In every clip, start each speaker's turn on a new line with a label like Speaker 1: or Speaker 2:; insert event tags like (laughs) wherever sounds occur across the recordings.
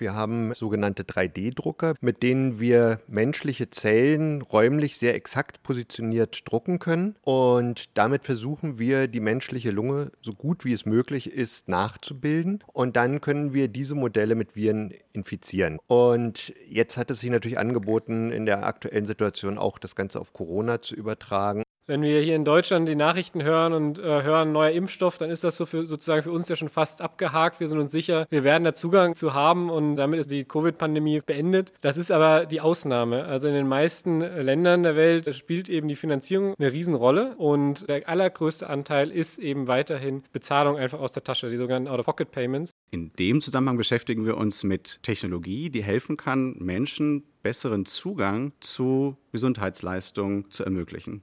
Speaker 1: Wir haben sogenannte 3D-Drucker, mit denen wir menschliche Zellen räumlich sehr exakt positioniert drucken können. Und damit versuchen wir, die menschliche Lunge so gut wie es möglich ist nachzubilden. Und dann können wir diese Modelle mit Viren infizieren. Und jetzt hat es sich natürlich angeboten, in der aktuellen Situation auch das Ganze auf Corona zu übertragen
Speaker 2: wenn wir hier in Deutschland die Nachrichten hören und äh, hören neuer Impfstoff, dann ist das so für, sozusagen für uns ja schon fast abgehakt. Wir sind uns sicher, wir werden da Zugang zu haben und damit ist die Covid-Pandemie beendet. Das ist aber die Ausnahme. Also in den meisten Ländern der Welt spielt eben die Finanzierung eine Riesenrolle und der allergrößte Anteil ist eben weiterhin Bezahlung einfach aus der Tasche, die sogenannten Out-of-Pocket-Payments.
Speaker 3: In dem Zusammenhang beschäftigen wir uns mit Technologie, die helfen kann, Menschen besseren Zugang zu Gesundheitsleistungen zu ermöglichen.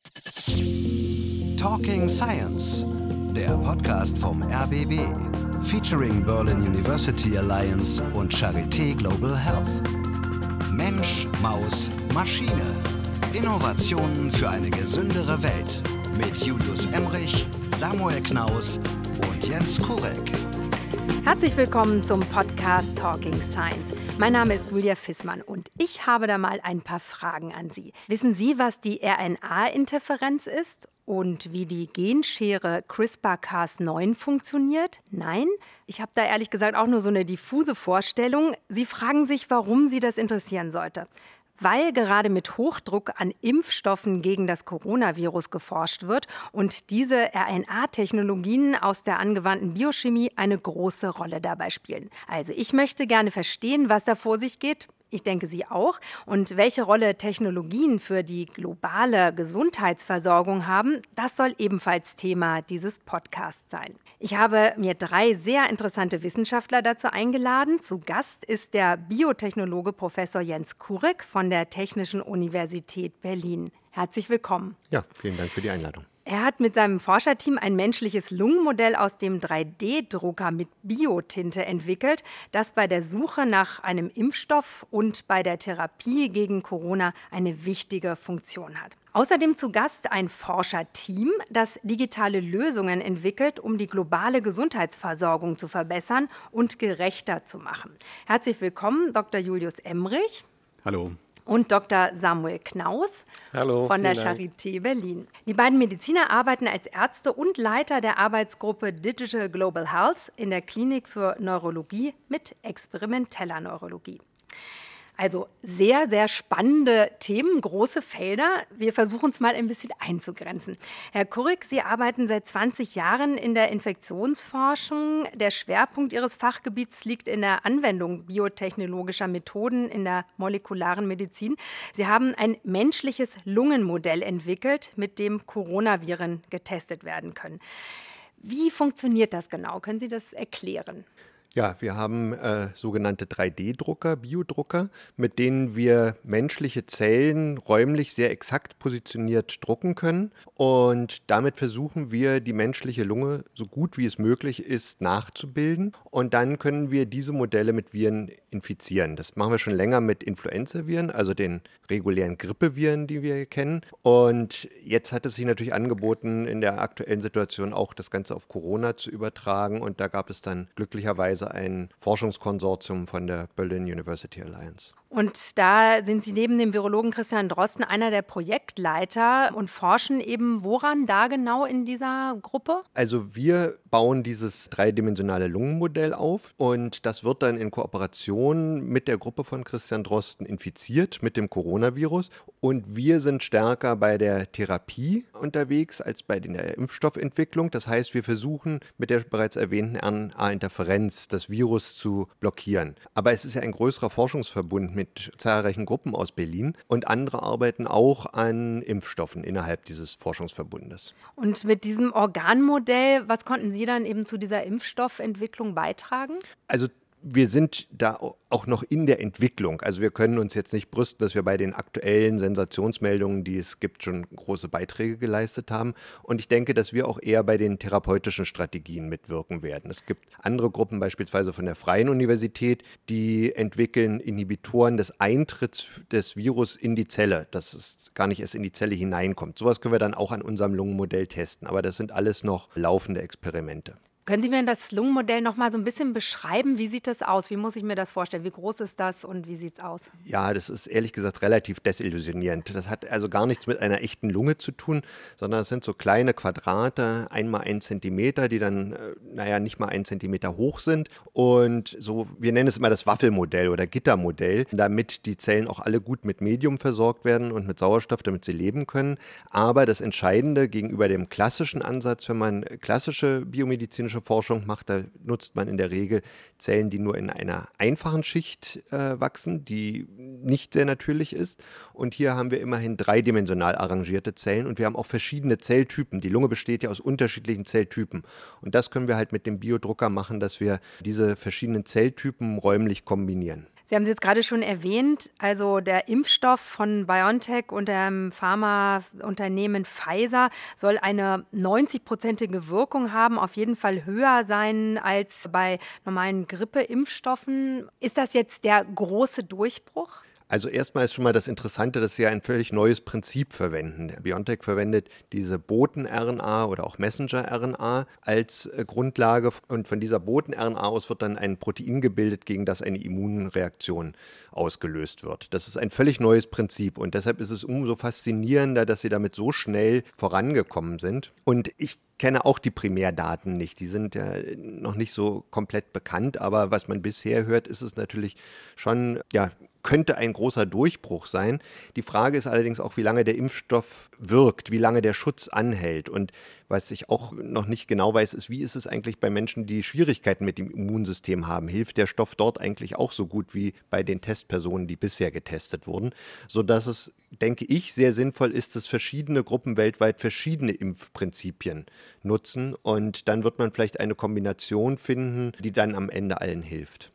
Speaker 4: Talking Science, der Podcast vom RBB, featuring Berlin University Alliance und Charité Global Health. Mensch, Maus, Maschine. Innovationen für eine gesündere Welt. Mit Julius Emrich, Samuel Knaus und Jens Kurek.
Speaker 5: Herzlich willkommen zum Podcast Talking Science. Mein Name ist Julia Fissmann und ich habe da mal ein paar Fragen an Sie. Wissen Sie, was die RNA-Interferenz ist und wie die Genschere CRISPR-Cas9 funktioniert? Nein? Ich habe da ehrlich gesagt auch nur so eine diffuse Vorstellung. Sie fragen sich, warum Sie das interessieren sollte weil gerade mit Hochdruck an Impfstoffen gegen das Coronavirus geforscht wird und diese RNA-Technologien aus der angewandten Biochemie eine große Rolle dabei spielen. Also ich möchte gerne verstehen, was da vor sich geht ich denke, Sie auch. Und welche Rolle Technologien für die globale Gesundheitsversorgung haben, das soll ebenfalls Thema dieses Podcasts sein. Ich habe mir drei sehr interessante Wissenschaftler dazu eingeladen. Zu Gast ist der Biotechnologe Professor Jens Kurek von der Technischen Universität Berlin. Herzlich willkommen.
Speaker 1: Ja, vielen Dank für die Einladung.
Speaker 5: Er hat mit seinem Forscherteam ein menschliches Lungenmodell aus dem 3D-Drucker mit Biotinte entwickelt, das bei der Suche nach einem Impfstoff und bei der Therapie gegen Corona eine wichtige Funktion hat. Außerdem zu Gast ein Forscherteam, das digitale Lösungen entwickelt, um die globale Gesundheitsversorgung zu verbessern und gerechter zu machen. Herzlich willkommen, Dr. Julius Emrich.
Speaker 3: Hallo
Speaker 5: und Dr. Samuel Knaus
Speaker 2: Hallo,
Speaker 5: von der Charité Berlin. Die beiden Mediziner arbeiten als Ärzte und Leiter der Arbeitsgruppe Digital Global Health in der Klinik für Neurologie mit experimenteller Neurologie. Also sehr, sehr spannende Themen, große Felder. Wir versuchen es mal ein bisschen einzugrenzen. Herr Kurik, Sie arbeiten seit 20 Jahren in der Infektionsforschung. Der Schwerpunkt Ihres Fachgebiets liegt in der Anwendung biotechnologischer Methoden in der molekularen Medizin. Sie haben ein menschliches Lungenmodell entwickelt, mit dem Coronaviren getestet werden können. Wie funktioniert das genau? Können Sie das erklären?
Speaker 1: Ja, wir haben äh, sogenannte 3D-Drucker, Biodrucker, mit denen wir menschliche Zellen räumlich sehr exakt positioniert drucken können. Und damit versuchen wir, die menschliche Lunge so gut wie es möglich ist nachzubilden. Und dann können wir diese Modelle mit Viren infizieren. Das machen wir schon länger mit Influenza-Viren, also den regulären Grippeviren, die wir kennen. Und jetzt hat es sich natürlich angeboten, in der aktuellen Situation auch das Ganze auf Corona zu übertragen. Und da gab es dann glücklicherweise ein Forschungskonsortium von der Berlin University Alliance.
Speaker 5: Und da sind Sie neben dem Virologen Christian Drosten einer der Projektleiter und forschen eben woran da genau in dieser Gruppe?
Speaker 1: Also wir bauen dieses dreidimensionale Lungenmodell auf und das wird dann in Kooperation mit der Gruppe von Christian Drosten infiziert mit dem Coronavirus und wir sind stärker bei der Therapie unterwegs als bei der Impfstoffentwicklung. Das heißt, wir versuchen mit der bereits erwähnten RNA-Interferenz das Virus zu blockieren. Aber es ist ja ein größerer Forschungsverbund mit zahlreichen Gruppen aus Berlin und andere arbeiten auch an Impfstoffen innerhalb dieses Forschungsverbundes.
Speaker 5: Und mit diesem Organmodell, was konnten Sie dann eben zu dieser Impfstoffentwicklung beitragen?
Speaker 1: Also wir sind da auch noch in der Entwicklung. Also wir können uns jetzt nicht brüsten, dass wir bei den aktuellen Sensationsmeldungen, die es gibt, schon große Beiträge geleistet haben. Und ich denke, dass wir auch eher bei den therapeutischen Strategien mitwirken werden. Es gibt andere Gruppen, beispielsweise von der Freien Universität, die entwickeln Inhibitoren des Eintritts des Virus in die Zelle, dass es gar nicht erst in die Zelle hineinkommt. Sowas können wir dann auch an unserem Lungenmodell testen. Aber das sind alles noch laufende Experimente.
Speaker 5: Können Sie mir das Lungenmodell noch mal so ein bisschen beschreiben? Wie sieht das aus? Wie muss ich mir das vorstellen? Wie groß ist das und wie sieht es aus?
Speaker 1: Ja, das ist ehrlich gesagt relativ desillusionierend. Das hat also gar nichts mit einer echten Lunge zu tun, sondern es sind so kleine Quadrate, einmal ein Zentimeter, die dann, äh, naja, nicht mal ein Zentimeter hoch sind. Und so, wir nennen es immer das Waffelmodell oder Gittermodell, damit die Zellen auch alle gut mit Medium versorgt werden und mit Sauerstoff, damit sie leben können. Aber das Entscheidende gegenüber dem klassischen Ansatz, wenn man klassische biomedizinische biologische Forschung macht, da nutzt man in der Regel Zellen, die nur in einer einfachen Schicht äh, wachsen, die nicht sehr natürlich ist. Und hier haben wir immerhin dreidimensional arrangierte Zellen und wir haben auch verschiedene Zelltypen. Die Lunge besteht ja aus unterschiedlichen Zelltypen. Und das können wir halt mit dem Biodrucker machen, dass wir diese verschiedenen Zelltypen räumlich kombinieren.
Speaker 5: Sie haben es jetzt gerade schon erwähnt, also der Impfstoff von BioNTech und dem Pharmaunternehmen Pfizer soll eine 90-prozentige Wirkung haben, auf jeden Fall höher sein als bei normalen Grippeimpfstoffen. Ist das jetzt der große Durchbruch?
Speaker 1: Also erstmal ist schon mal das Interessante, dass sie ein völlig neues Prinzip verwenden. BioNTech verwendet diese Boten-RNA oder auch Messenger-RNA als äh, Grundlage und von dieser Boten-RNA aus wird dann ein Protein gebildet, gegen das eine Immunreaktion ausgelöst wird. Das ist ein völlig neues Prinzip und deshalb ist es umso faszinierender, dass sie damit so schnell vorangekommen sind. Und ich kenne auch die Primärdaten nicht. Die sind ja noch nicht so komplett bekannt, aber was man bisher hört, ist es natürlich schon ja, könnte ein großer Durchbruch sein. Die Frage ist allerdings auch, wie lange der Impfstoff wirkt, wie lange der Schutz anhält. Und was ich auch noch nicht genau weiß, ist, wie ist es eigentlich bei Menschen, die Schwierigkeiten mit dem Immunsystem haben? Hilft der Stoff dort eigentlich auch so gut wie bei den Testpersonen, die bisher getestet wurden? Sodass es, denke ich, sehr sinnvoll ist, dass verschiedene Gruppen weltweit verschiedene Impfprinzipien nutzen. Und dann wird man vielleicht eine Kombination finden, die dann am Ende allen hilft.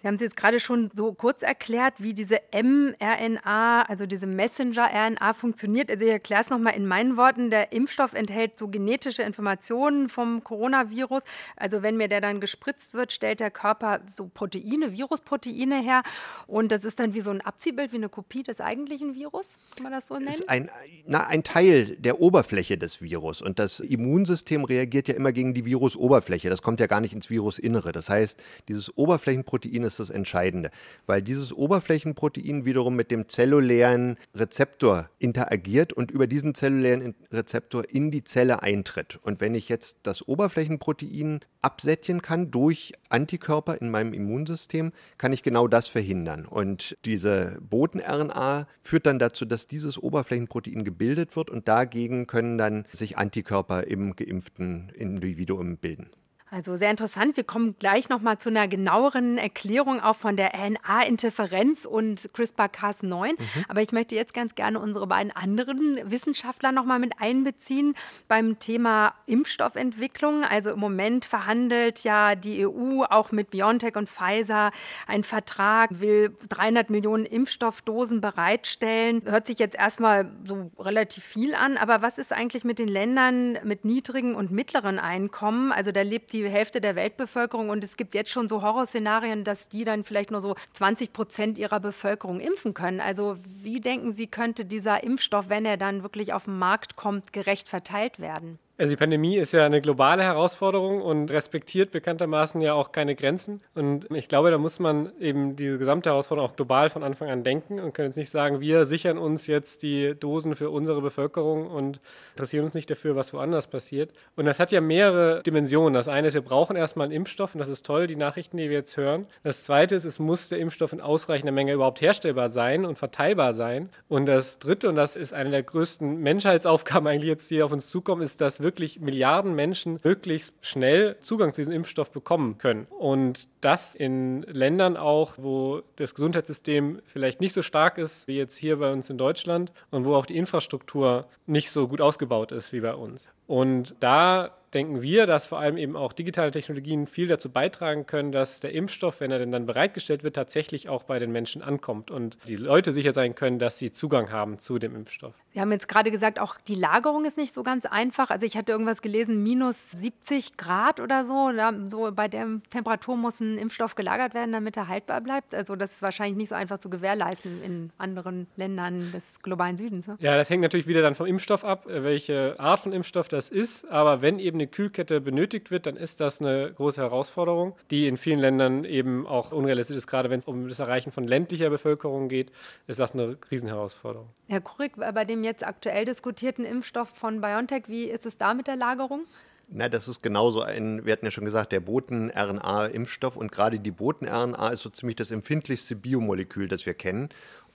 Speaker 5: Sie haben es jetzt gerade schon so kurz erklärt, wie diese mRNA, also diese Messenger-RNA funktioniert. Also ich erkläre es nochmal in meinen Worten. Der Impfstoff enthält so genetische Informationen vom Coronavirus. Also wenn mir der dann gespritzt wird, stellt der Körper so Proteine, Virusproteine her. Und das ist dann wie so ein Abziehbild, wie eine Kopie des eigentlichen Virus, kann man das so nennen?
Speaker 1: Ist ein, na, ein Teil der Oberfläche des Virus. Und das Immunsystem reagiert ja immer gegen die Virusoberfläche. Das kommt ja gar nicht ins Virusinnere. Das heißt, dieses Oberflächenprotein ist das Entscheidende, weil dieses Oberflächenprotein wiederum mit dem zellulären Rezeptor interagiert und über diesen zellulären Rezeptor in die Zelle eintritt. Und wenn ich jetzt das Oberflächenprotein absättigen kann durch Antikörper in meinem Immunsystem, kann ich genau das verhindern. Und diese Boten-RNA führt dann dazu, dass dieses Oberflächenprotein gebildet wird und dagegen können dann sich Antikörper im geimpften Individuum bilden.
Speaker 5: Also sehr interessant. Wir kommen gleich noch mal zu einer genaueren Erklärung auch von der RNA-Interferenz und CRISPR-Cas9. Mhm. Aber ich möchte jetzt ganz gerne unsere beiden anderen Wissenschaftler noch mal mit einbeziehen beim Thema Impfstoffentwicklung. Also im Moment verhandelt ja die EU auch mit BioNTech und Pfizer einen Vertrag, will 300 Millionen Impfstoffdosen bereitstellen. Hört sich jetzt erstmal so relativ viel an. Aber was ist eigentlich mit den Ländern mit niedrigen und mittleren Einkommen? Also da lebt die die Hälfte der Weltbevölkerung und es gibt jetzt schon so Horrorszenarien, dass die dann vielleicht nur so 20 Prozent ihrer Bevölkerung impfen können. Also wie denken Sie, könnte dieser Impfstoff, wenn er dann wirklich auf den Markt kommt, gerecht verteilt werden?
Speaker 2: Also die Pandemie ist ja eine globale Herausforderung und respektiert bekanntermaßen ja auch keine Grenzen. Und ich glaube, da muss man eben diese gesamte Herausforderung auch global von Anfang an denken und können jetzt nicht sagen, wir sichern uns jetzt die Dosen für unsere Bevölkerung und interessieren uns nicht dafür, was woanders passiert. Und das hat ja mehrere Dimensionen. Das eine ist, wir brauchen erstmal einen Impfstoff und das ist toll, die Nachrichten, die wir jetzt hören. Das zweite ist, es muss der Impfstoff in ausreichender Menge überhaupt herstellbar sein und verteilbar sein. Und das dritte, und das ist eine der größten Menschheitsaufgaben (laughs) eigentlich jetzt, die auf uns zukommen, ist, dass wir wirklich Milliarden Menschen möglichst schnell Zugang zu diesem Impfstoff bekommen können. Und das in Ländern auch, wo das Gesundheitssystem vielleicht nicht so stark ist wie jetzt hier bei uns in Deutschland und wo auch die Infrastruktur nicht so gut ausgebaut ist wie bei uns. Und da denken wir, dass vor allem eben auch digitale Technologien viel dazu beitragen können, dass der Impfstoff, wenn er denn dann bereitgestellt wird, tatsächlich auch bei den Menschen ankommt und die Leute sicher sein können, dass sie Zugang haben zu dem Impfstoff.
Speaker 5: Sie haben jetzt gerade gesagt, auch die Lagerung ist nicht so ganz einfach. Also ich hatte irgendwas gelesen, minus 70 Grad oder so. so bei der Temperatur muss ein Impfstoff gelagert werden, damit er haltbar bleibt. Also das ist wahrscheinlich nicht so einfach zu gewährleisten in anderen Ländern des globalen Südens. Ne?
Speaker 2: Ja, das hängt natürlich wieder dann vom Impfstoff ab, welche Art von Impfstoff das ist. Aber wenn eben ebene Kühlkette benötigt wird, dann ist das eine große Herausforderung, die in vielen Ländern eben auch unrealistisch ist. Gerade wenn es um das Erreichen von ländlicher Bevölkerung geht, ist das eine Riesenherausforderung.
Speaker 5: Herr Kurik, bei dem jetzt aktuell diskutierten Impfstoff von BioNTech, wie ist es da mit der Lagerung?
Speaker 1: Na, das ist genauso ein, wir hatten ja schon gesagt, der Boten-RNA-Impfstoff und gerade die Boten-RNA ist so ziemlich das empfindlichste Biomolekül, das wir kennen.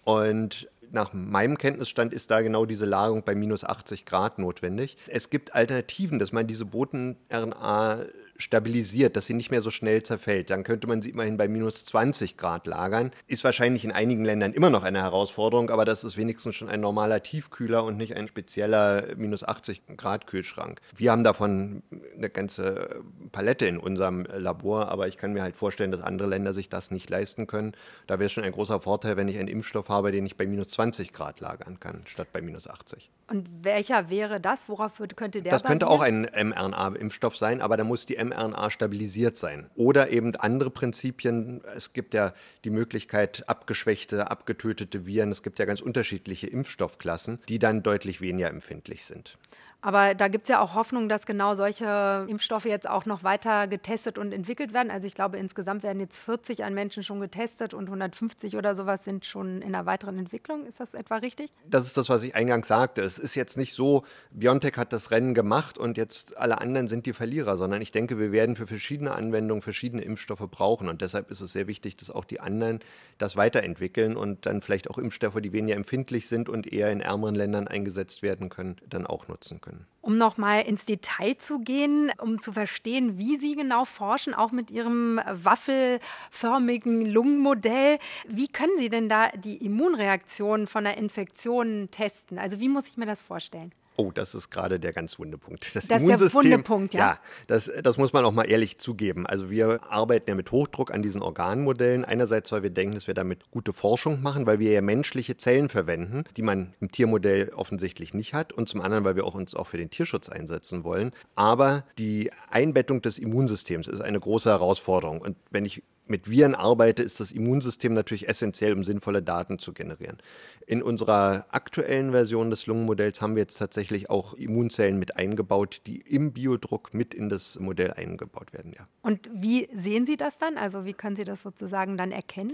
Speaker 1: Und nach meinem Kenntnisstand ist da genau diese Lagerung bei minus 80 Grad notwendig. Es gibt Alternativen, dass man diese Boten-RNA stabilisiert, dass sie nicht mehr so schnell zerfällt. Dann könnte man sie immerhin bei minus 20 Grad lagern. Ist wahrscheinlich in einigen Ländern immer noch eine Herausforderung, aber das ist wenigstens schon ein normaler Tiefkühler und nicht ein spezieller minus 80 Grad Kühlschrank. Wir haben davon eine ganze Palette in unserem Labor, aber ich kann mir halt vorstellen, dass andere Länder sich das nicht leisten können. Da wäre es schon ein großer Vorteil, wenn ich einen Impfstoff habe, den ich bei minus 20 Grad lagern kann, statt bei minus 80.
Speaker 5: Und welcher wäre das? Worauf könnte der
Speaker 1: Das könnte
Speaker 5: basieren?
Speaker 1: auch ein mRNA-Impfstoff sein, aber da muss die mRNA stabilisiert sein. Oder eben andere Prinzipien. Es gibt ja die Möglichkeit, abgeschwächte, abgetötete Viren. Es gibt ja ganz unterschiedliche Impfstoffklassen, die dann deutlich weniger empfindlich sind.
Speaker 5: Aber da gibt es ja auch Hoffnung, dass genau solche Impfstoffe jetzt auch noch weiter getestet und entwickelt werden. Also ich glaube, insgesamt werden jetzt 40 an Menschen schon getestet und 150 oder sowas sind schon in einer weiteren Entwicklung. Ist das etwa richtig?
Speaker 1: Das ist das, was ich eingangs sagte. Es ist jetzt nicht so, BioNTech hat das Rennen gemacht und jetzt alle anderen sind die Verlierer, sondern ich denke, wir werden für verschiedene Anwendungen verschiedene Impfstoffe brauchen. Und deshalb ist es sehr wichtig, dass auch die anderen das weiterentwickeln und dann vielleicht auch Impfstoffe, die weniger empfindlich sind und eher in ärmeren Ländern eingesetzt werden können, dann auch nutzen können.
Speaker 5: Um nochmal ins Detail zu gehen, um zu verstehen, wie Sie genau forschen, auch mit Ihrem waffelförmigen Lungenmodell. Wie können Sie denn da die Immunreaktion von einer Infektion testen? Also wie muss ich mir das vorstellen?
Speaker 1: Oh, das ist gerade der ganz wunde Punkt.
Speaker 5: Das, das ist der wunde Punkt, ja.
Speaker 1: Ja, das, das muss man auch mal ehrlich zugeben. Also wir arbeiten ja mit Hochdruck an diesen Organmodellen. Einerseits, weil wir denken, dass wir damit gute Forschung machen, weil wir ja menschliche Zellen verwenden, die man im Tiermodell offensichtlich nicht hat. Und zum anderen, weil wir auch uns auch für den Tierschutz einsetzen wollen. Aber die Einbettung des Immunsystems ist eine große Herausforderung. Und wenn ich mit Viren arbeite, ist das Immunsystem natürlich essentiell, um sinnvolle Daten zu generieren. In unserer aktuellen Version des Lungenmodells haben wir jetzt tatsächlich auch Immunzellen mit eingebaut, die im Biodruck mit in das Modell eingebaut werden. Ja.
Speaker 5: Und wie sehen Sie das dann? Also wie können Sie das sozusagen dann erkennen?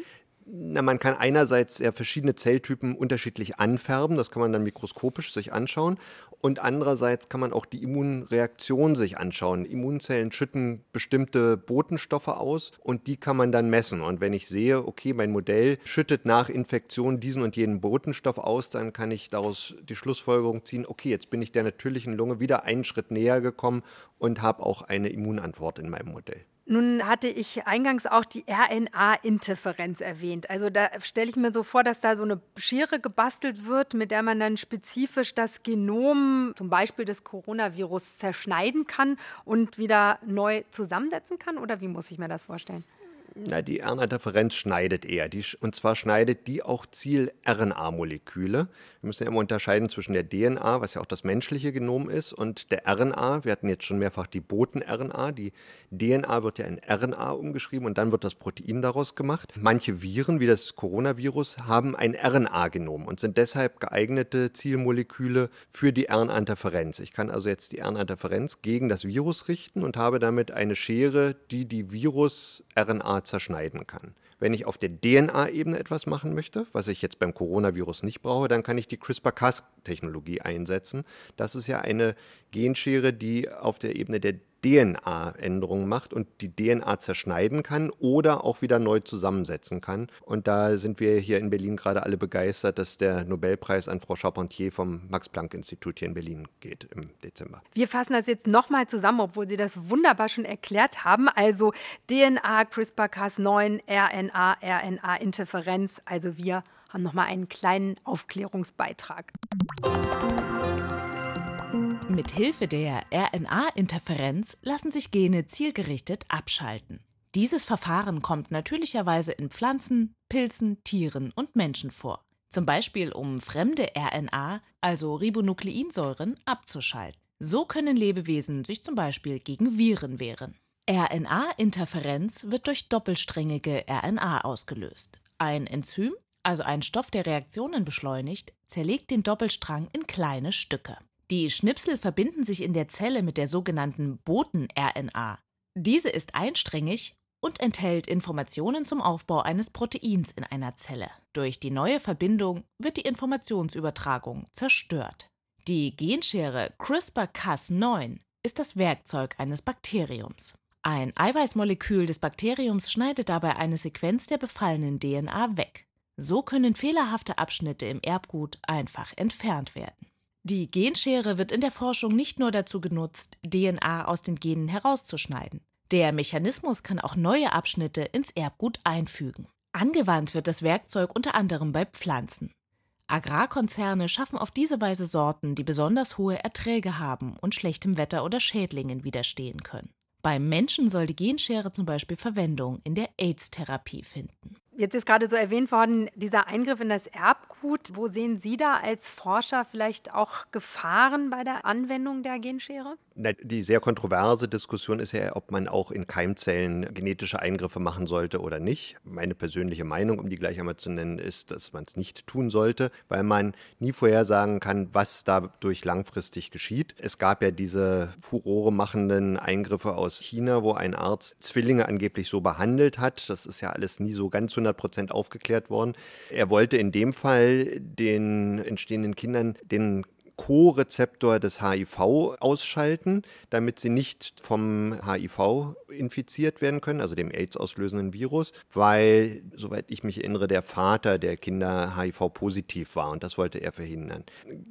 Speaker 1: Na, man kann einerseits ja verschiedene Zelltypen unterschiedlich anfärben, das kann man dann mikroskopisch sich anschauen. Und andererseits kann man auch die Immunreaktion sich anschauen. Immunzellen schütten bestimmte Botenstoffe aus und die kann man dann messen. Und wenn ich sehe, okay, mein Modell schüttet nach Infektion diesen und jenen Botenstoff aus, dann kann ich daraus die Schlussfolgerung ziehen, okay, jetzt bin ich der natürlichen Lunge wieder einen Schritt näher gekommen und habe auch eine Immunantwort in meinem Modell.
Speaker 5: Nun hatte ich eingangs auch die RNA-Interferenz erwähnt. Also da stelle ich mir so vor, dass da so eine Schere gebastelt wird, mit der man dann spezifisch das Genom zum Beispiel des Coronavirus zerschneiden kann und wieder neu zusammensetzen kann. Oder wie muss ich mir das vorstellen?
Speaker 1: Na, die RNA-Interferenz schneidet eher. Die, und zwar schneidet die auch Ziel-RNA-Moleküle. Wir müssen ja immer unterscheiden zwischen der DNA, was ja auch das menschliche Genom ist, und der RNA. Wir hatten jetzt schon mehrfach die Boten-RNA. Die DNA wird ja in RNA umgeschrieben und dann wird das Protein daraus gemacht. Manche Viren, wie das Coronavirus, haben ein RNA-Genom und sind deshalb geeignete Zielmoleküle für die RNA-Interferenz. Ich kann also jetzt die RNA-Interferenz gegen das Virus richten und habe damit eine Schere, die die Virus-RNA zerschneiden kann. Wenn ich auf der DNA-Ebene etwas machen möchte, was ich jetzt beim Coronavirus nicht brauche, dann kann ich die CRISPR-Cas-Technologie einsetzen. Das ist ja eine Genschere, die auf der Ebene der DNA-Änderungen macht und die DNA zerschneiden kann oder auch wieder neu zusammensetzen kann. Und da sind wir hier in Berlin gerade alle begeistert, dass der Nobelpreis an Frau Charpentier vom Max-Planck-Institut hier in Berlin geht im Dezember.
Speaker 5: Wir fassen das jetzt nochmal zusammen, obwohl Sie das wunderbar schon erklärt haben. Also DNA, CRISPR-Cas9, RNA, RNA-Interferenz. Also wir haben nochmal einen kleinen Aufklärungsbeitrag.
Speaker 6: Mit Hilfe der RNA-Interferenz lassen sich Gene zielgerichtet abschalten. Dieses Verfahren kommt natürlicherweise in Pflanzen, Pilzen, Tieren und Menschen vor. Zum Beispiel um fremde RNA, also Ribonukleinsäuren, abzuschalten. So können Lebewesen sich zum Beispiel gegen Viren wehren. RNA-Interferenz wird durch doppelsträngige RNA ausgelöst. Ein Enzym, also ein Stoff, der Reaktionen beschleunigt, zerlegt den Doppelstrang in kleine Stücke. Die Schnipsel verbinden sich in der Zelle mit der sogenannten Boten-RNA. Diese ist einsträngig und enthält Informationen zum Aufbau eines Proteins in einer Zelle. Durch die neue Verbindung wird die Informationsübertragung zerstört. Die Genschere CRISPR-Cas9 ist das Werkzeug eines Bakteriums. Ein Eiweißmolekül des Bakteriums schneidet dabei eine Sequenz der befallenen DNA weg. So können fehlerhafte Abschnitte im Erbgut einfach entfernt werden. Die Genschere wird in der Forschung nicht nur dazu genutzt, DNA aus den Genen herauszuschneiden. Der Mechanismus kann auch neue Abschnitte ins Erbgut einfügen. Angewandt wird das Werkzeug unter anderem bei Pflanzen. Agrarkonzerne schaffen auf diese Weise Sorten, die besonders hohe Erträge haben und schlechtem Wetter oder Schädlingen widerstehen können. Beim Menschen soll die Genschere zum Beispiel Verwendung in der AIDS-Therapie finden.
Speaker 5: Jetzt ist gerade so erwähnt worden, dieser Eingriff in das Erbgut. Wo sehen Sie da als Forscher vielleicht auch Gefahren bei der Anwendung der Genschere?
Speaker 1: Die sehr kontroverse Diskussion ist ja, ob man auch in Keimzellen genetische Eingriffe machen sollte oder nicht. Meine persönliche Meinung, um die gleich einmal zu nennen, ist, dass man es nicht tun sollte, weil man nie vorhersagen kann, was dadurch langfristig geschieht. Es gab ja diese Furore machenden Eingriffe aus China, wo ein Arzt Zwillinge angeblich so behandelt hat. Das ist ja alles nie so ganz 100 100 Prozent aufgeklärt worden. Er wollte in dem Fall den entstehenden Kindern den Co-Rezeptor des HIV ausschalten, damit sie nicht vom HIV infiziert werden können, also dem AIDS-auslösenden Virus, weil, soweit ich mich erinnere, der Vater der Kinder HIV-positiv war und das wollte er verhindern.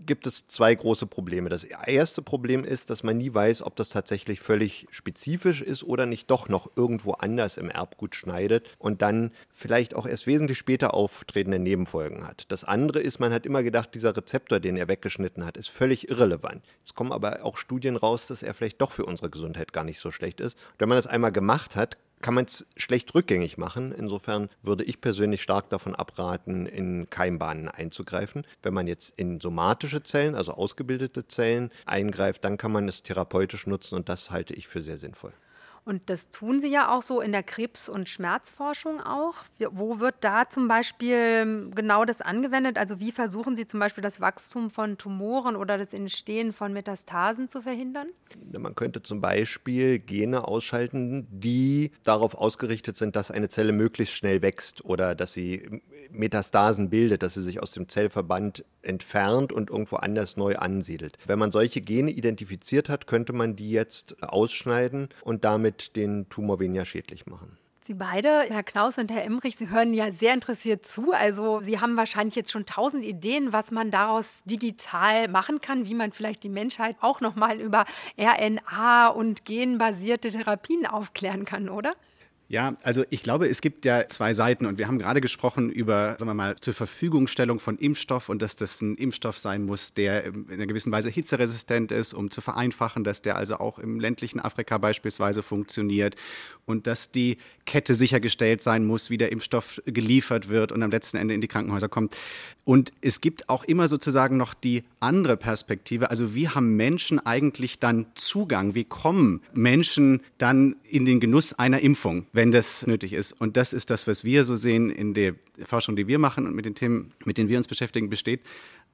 Speaker 1: Gibt es zwei große Probleme. Das erste Problem ist, dass man nie weiß, ob das tatsächlich völlig spezifisch ist oder nicht doch noch irgendwo anders im Erbgut schneidet und dann vielleicht auch erst wesentlich später auftretende Nebenfolgen hat. Das andere ist, man hat immer gedacht, dieser Rezeptor, den er weggeschnitten hat, ist völlig irrelevant. Es kommen aber auch Studien raus, dass er vielleicht doch für unsere Gesundheit gar nicht so schlecht ist. Und wenn man das einmal gemacht hat, kann man es schlecht rückgängig machen. Insofern würde ich persönlich stark davon abraten, in Keimbahnen einzugreifen. Wenn man jetzt in somatische Zellen, also ausgebildete Zellen, eingreift, dann kann man es therapeutisch nutzen und das halte ich für sehr sinnvoll.
Speaker 5: Und das tun Sie ja auch so in der Krebs- und Schmerzforschung auch. Wo wird da zum Beispiel ähm, genau das angewendet? Also wie versuchen Sie zum Beispiel das Wachstum von Tumoren oder das Entstehen von Metastasen zu verhindern?
Speaker 1: Man könnte zum Beispiel Gene ausschalten, die darauf ausgerichtet sind, dass eine Zelle möglichst schnell wächst oder dass sie Metastasen bildet, dass sie sich aus dem Zellverband entfernt und irgendwo anders neu ansiedelt. Wenn man solche Gene identifiziert hat, könnte man die jetzt ausschneiden und damit den Tumor weniger schädlich machen.
Speaker 5: Sie beide, Herr Klaus und Herr Emrich, Sie hören ja sehr interessiert zu. Also Sie haben wahrscheinlich jetzt schon tausend Ideen, was man daraus digital machen kann, wie man vielleicht die Menschheit auch noch mal über RNA und genbasierte Therapien aufklären kann, oder?
Speaker 3: Ja, also ich glaube, es gibt ja zwei Seiten und wir haben gerade gesprochen über, sagen wir mal, zur Verfügungstellung von Impfstoff und dass das ein Impfstoff sein muss, der in einer gewissen Weise hitzeresistent ist, um zu vereinfachen, dass der also auch im ländlichen Afrika beispielsweise funktioniert und dass die Kette sichergestellt sein muss, wie der Impfstoff geliefert wird und am letzten Ende in die Krankenhäuser kommt. Und es gibt auch immer sozusagen noch die andere Perspektive, also wie haben Menschen eigentlich dann Zugang, wie kommen Menschen dann in den Genuss einer Impfung? Wenn das nötig ist. Und das ist das, was wir so sehen in der Forschung, die wir machen und mit den Themen, mit denen wir uns beschäftigen, besteht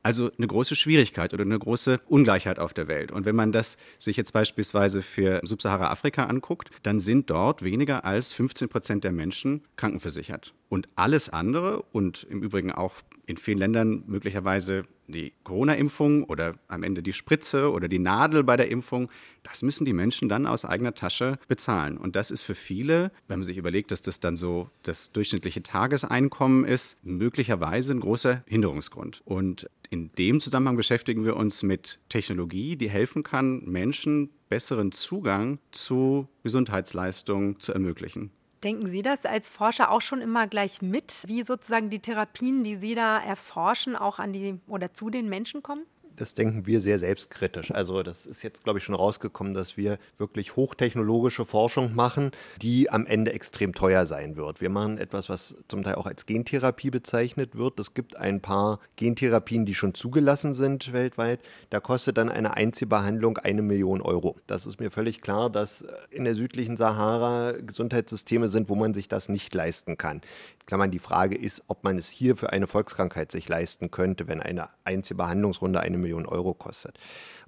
Speaker 3: also eine große Schwierigkeit oder eine große Ungleichheit auf der Welt. Und wenn man das sich jetzt beispielsweise für Subsahara-Afrika anguckt, dann sind dort weniger als 15 Prozent der Menschen krankenversichert. Und alles andere und im Übrigen auch in vielen Ländern möglicherweise die Corona-Impfung oder am Ende die Spritze oder die Nadel bei der Impfung, das müssen die Menschen dann aus eigener Tasche bezahlen. Und das ist für viele, wenn man sich überlegt, dass das dann so das durchschnittliche Tageseinkommen ist, möglicherweise ein großer Hinderungsgrund. Und in dem Zusammenhang beschäftigen wir uns mit Technologie, die helfen kann, Menschen besseren Zugang zu Gesundheitsleistungen zu ermöglichen.
Speaker 5: Denken Sie das als Forscher auch schon immer gleich mit, wie sozusagen die Therapien, die Sie da erforschen, auch an die oder zu den Menschen kommen?
Speaker 1: Das denken wir sehr selbstkritisch. Also das ist jetzt, glaube ich, schon rausgekommen, dass wir wirklich hochtechnologische Forschung machen, die am Ende extrem teuer sein wird. Wir machen etwas, was zum Teil auch als Gentherapie bezeichnet wird. Es gibt ein paar Gentherapien, die schon zugelassen sind weltweit. Da kostet dann eine Einzelbehandlung eine Million Euro. Das ist mir völlig klar, dass in der südlichen Sahara Gesundheitssysteme sind, wo man sich das nicht leisten kann. Klammern, die Frage ist, ob man es hier für eine Volkskrankheit sich leisten könnte, wenn eine einzige Behandlungsrunde eine Million Euro kostet.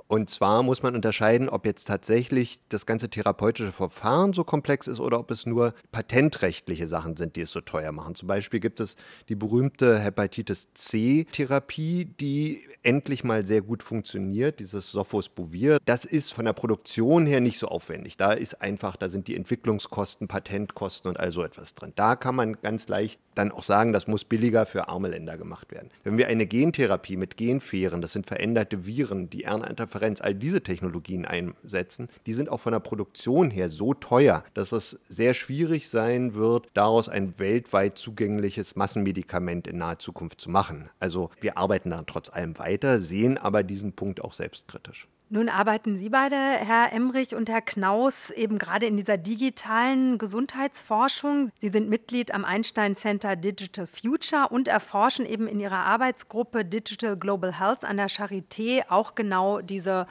Speaker 1: Und zwar muss man unterscheiden, ob jetzt tatsächlich das ganze therapeutische Verfahren so komplex ist oder ob es nur patentrechtliche Sachen sind, die es so teuer machen. Zum Beispiel gibt es die berühmte Hepatitis C-Therapie, die endlich mal sehr gut funktioniert, dieses Sofosbuvir. Das ist von der Produktion her nicht so aufwendig. Da ist einfach, da sind die Entwicklungskosten, Patentkosten und all so etwas drin. Da kann man ganz leicht dann auch sagen, das muss billiger für arme Länder gemacht werden. Wenn wir eine Gentherapie mit Genfähren, das sind veränderte Viren, die RNA-Interferenz, all diese Technologien einsetzen, die sind auch von der Produktion her so teuer, dass es sehr schwierig sein wird, daraus ein weltweit zugängliches Massenmedikament in naher Zukunft zu machen. Also wir arbeiten daran trotz allem weiter, sehen aber diesen Punkt auch selbstkritisch.
Speaker 5: Nun arbeiten Sie beide, Herr Emrich und Herr Knaus, eben gerade in dieser digitalen Gesundheitsforschung. Sie sind Mitglied am Einstein Center Digital Future und erforschen eben in Ihrer Arbeitsgruppe Digital Global Health an der Charité auch genau diese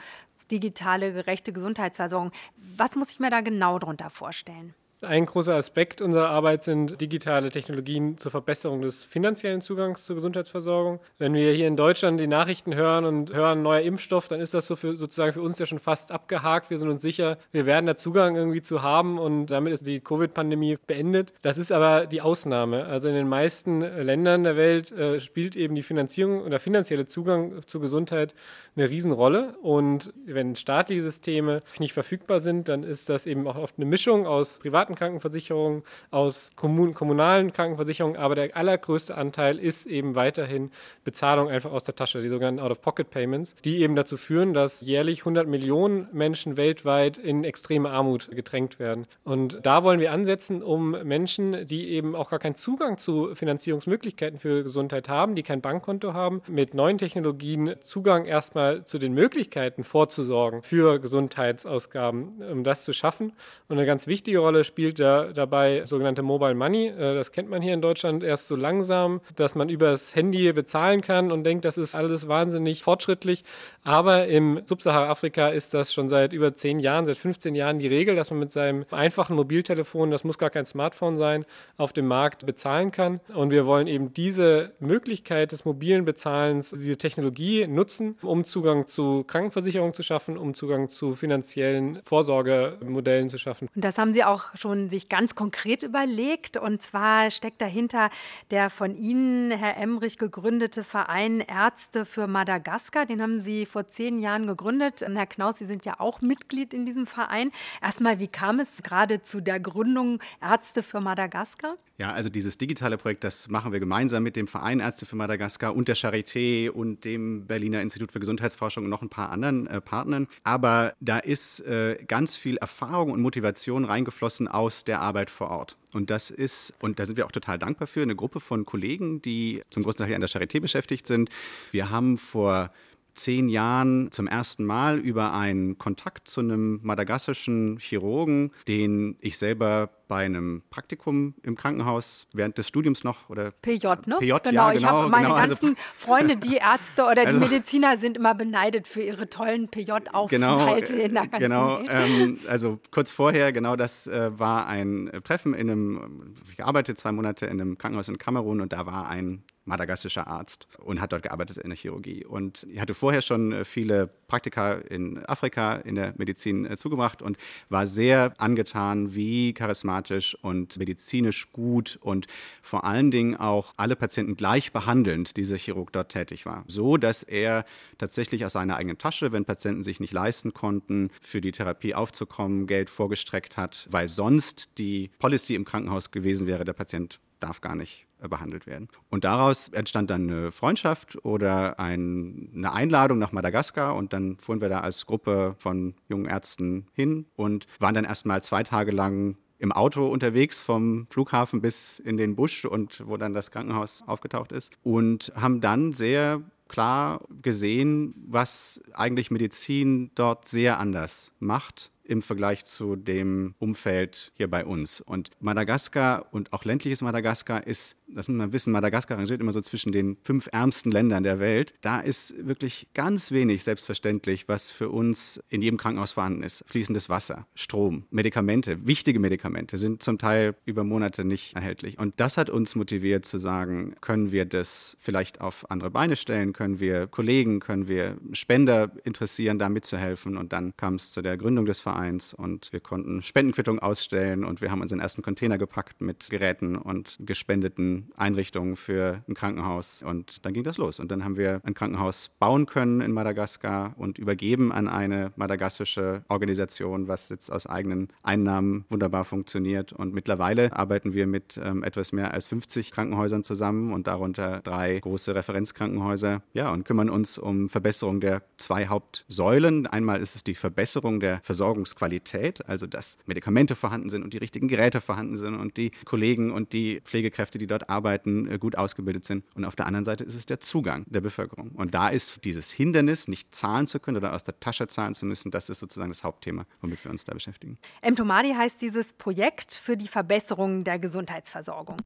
Speaker 5: digitale gerechte Gesundheitsversorgung. Was muss ich mir da genau darunter vorstellen?
Speaker 2: Ein großer Aspekt unserer Arbeit sind digitale Technologien zur Verbesserung des finanziellen Zugangs zur Gesundheitsversorgung. Wenn wir hier in Deutschland die Nachrichten hören und hören neuer Impfstoff, dann ist das so für, sozusagen für uns ja schon fast abgehakt. Wir sind uns sicher, wir werden da Zugang irgendwie zu haben und damit ist die Covid-Pandemie beendet. Das ist aber die Ausnahme. Also in den meisten Ländern der Welt äh, spielt eben die Finanzierung oder finanzielle Zugang zur Gesundheit eine Riesenrolle. Und wenn staatliche Systeme nicht verfügbar sind, dann ist das eben auch oft eine Mischung aus privaten privaten Krankenversicherungen, aus kommun kommunalen Krankenversicherungen, aber der allergrößte Anteil ist eben weiterhin Bezahlung einfach aus der Tasche, die sogenannten Out-of-Pocket-Payments, die eben dazu führen, dass jährlich 100 Millionen Menschen weltweit in extreme Armut gedrängt werden. Und da wollen wir ansetzen, um Menschen, die eben auch gar keinen Zugang zu Finanzierungsmöglichkeiten für Gesundheit haben, die kein Bankkonto haben, mit neuen Technologien Zugang erstmal zu den Möglichkeiten vorzusorgen für Gesundheitsausgaben, um das zu schaffen. Und eine ganz wichtige Rolle spielt spielt ja dabei sogenannte Mobile Money. Äh, das kennt man hier in Deutschland erst so langsam, dass man übers Handy bezahlen kann und denkt, das ist alles wahnsinnig fortschrittlich. Aber im Subsahara-Afrika ist das schon seit über 10 Jahren, seit 15 Jahren die Regel, dass man mit seinem einfachen Mobiltelefon, das muss gar kein Smartphone sein, auf dem Markt bezahlen kann. Und wir wollen eben diese Möglichkeit des mobilen Bezahlens, diese Technologie nutzen, um Zugang zu Krankenversicherungen zu schaffen, um Zugang zu finanziellen Vorsorgemodellen zu schaffen.
Speaker 5: Und das haben Sie auch schon sich ganz konkret überlegt. Und zwar steckt dahinter der von Ihnen, Herr Emrich, gegründete Verein Ärzte für Madagaskar. Den haben Sie vor zehn Jahren gegründet. Herr Knaus, Sie sind ja auch Mitglied in diesem Verein. Erstmal, wie kam es gerade zu der Gründung Ärzte für Madagaskar?
Speaker 3: Ja, also dieses digitale Projekt, das machen wir gemeinsam mit dem Verein Ärzte für Madagaskar und der Charité und dem Berliner Institut für Gesundheitsforschung und noch ein paar anderen äh, Partnern. Aber da ist äh, ganz viel Erfahrung und Motivation reingeflossen aus der Arbeit vor Ort. Und das ist, und da sind wir auch total dankbar für, eine Gruppe von Kollegen, die zum größten Teil an der Charité beschäftigt sind. Wir haben vor zehn Jahren zum ersten Mal über einen Kontakt zu einem madagassischen Chirurgen, den ich selber bei einem Praktikum im Krankenhaus während des Studiums noch oder
Speaker 5: PJ, ne?
Speaker 3: PJ,
Speaker 5: genau.
Speaker 3: Ja,
Speaker 5: ich habe
Speaker 3: genau,
Speaker 5: meine
Speaker 3: genau,
Speaker 5: ganzen
Speaker 3: also,
Speaker 5: Freunde, die Ärzte oder die
Speaker 3: also,
Speaker 5: Mediziner sind immer beneidet für ihre tollen PJ-Aufenthalte
Speaker 3: genau,
Speaker 5: in der ganzen
Speaker 3: genau,
Speaker 5: Welt.
Speaker 3: Ähm, also kurz vorher, genau das äh, war ein Treffen in einem, ich arbeitete zwei Monate in einem Krankenhaus in Kamerun und da war ein madagassischer Arzt und hat dort gearbeitet in der Chirurgie. Und ich hatte vorher schon äh, viele Praktika in Afrika in der Medizin äh, zugebracht und war sehr angetan, wie charismatisch und medizinisch gut und vor allen Dingen auch alle Patienten gleich behandelnd dieser Chirurg dort tätig war. So, dass er tatsächlich aus seiner eigenen Tasche, wenn Patienten sich nicht leisten konnten, für die Therapie aufzukommen, Geld vorgestreckt hat, weil sonst die Policy im Krankenhaus gewesen wäre, der Patient darf gar nicht behandelt werden. Und daraus entstand dann eine Freundschaft oder ein, eine Einladung nach Madagaskar. Und dann fuhren wir da als Gruppe von jungen Ärzten hin und waren dann erstmal zwei Tage lang im Auto unterwegs vom Flughafen bis in den Busch und wo dann das Krankenhaus aufgetaucht ist. Und haben dann sehr klar gesehen, was eigentlich Medizin dort sehr anders macht im Vergleich zu dem Umfeld hier bei uns. Und Madagaskar und auch ländliches Madagaskar ist, das muss man wissen, Madagaskar rangiert immer so zwischen den fünf ärmsten Ländern der Welt. Da ist wirklich ganz wenig selbstverständlich, was für uns in jedem Krankenhaus vorhanden ist. Fließendes Wasser, Strom, Medikamente, wichtige Medikamente sind zum Teil über Monate nicht erhältlich. Und das hat uns motiviert zu sagen, können wir das vielleicht auf andere Beine stellen, können wir Kollegen, können wir Spender interessieren, da mitzuhelfen. Und dann kam es zu der Gründung des Vereins und wir konnten Spendenquittungen ausstellen und wir haben unseren ersten Container gepackt mit Geräten und gespendeten Einrichtungen für ein Krankenhaus. Und dann ging das los. Und dann haben wir ein Krankenhaus bauen können in Madagaskar und übergeben an eine madagassische Organisation, was jetzt aus eigenen Einnahmen wunderbar funktioniert. Und mittlerweile arbeiten wir mit ähm, etwas mehr als 50 Krankenhäusern zusammen und darunter drei große Referenzkrankenhäuser. Ja, und kümmern uns um Verbesserung der zwei Hauptsäulen. Einmal ist es die Verbesserung der Versorgungsqualität, also dass Medikamente vorhanden sind und die richtigen Geräte vorhanden sind und die Kollegen und die Pflegekräfte, die dort arbeiten, äh, gut ausgebildet sind. Und auf der anderen Seite ist es der Zugang der Bevölkerung. Und da ist dieses Hindernis, nicht zahlen zu können oder aus der Tasche zahlen zu müssen, das ist sozusagen das Hauptthema, womit wir uns da beschäftigen.
Speaker 5: Mtomadi heißt dieses Projekt für die Verbesserung der Gesundheitsversorgung.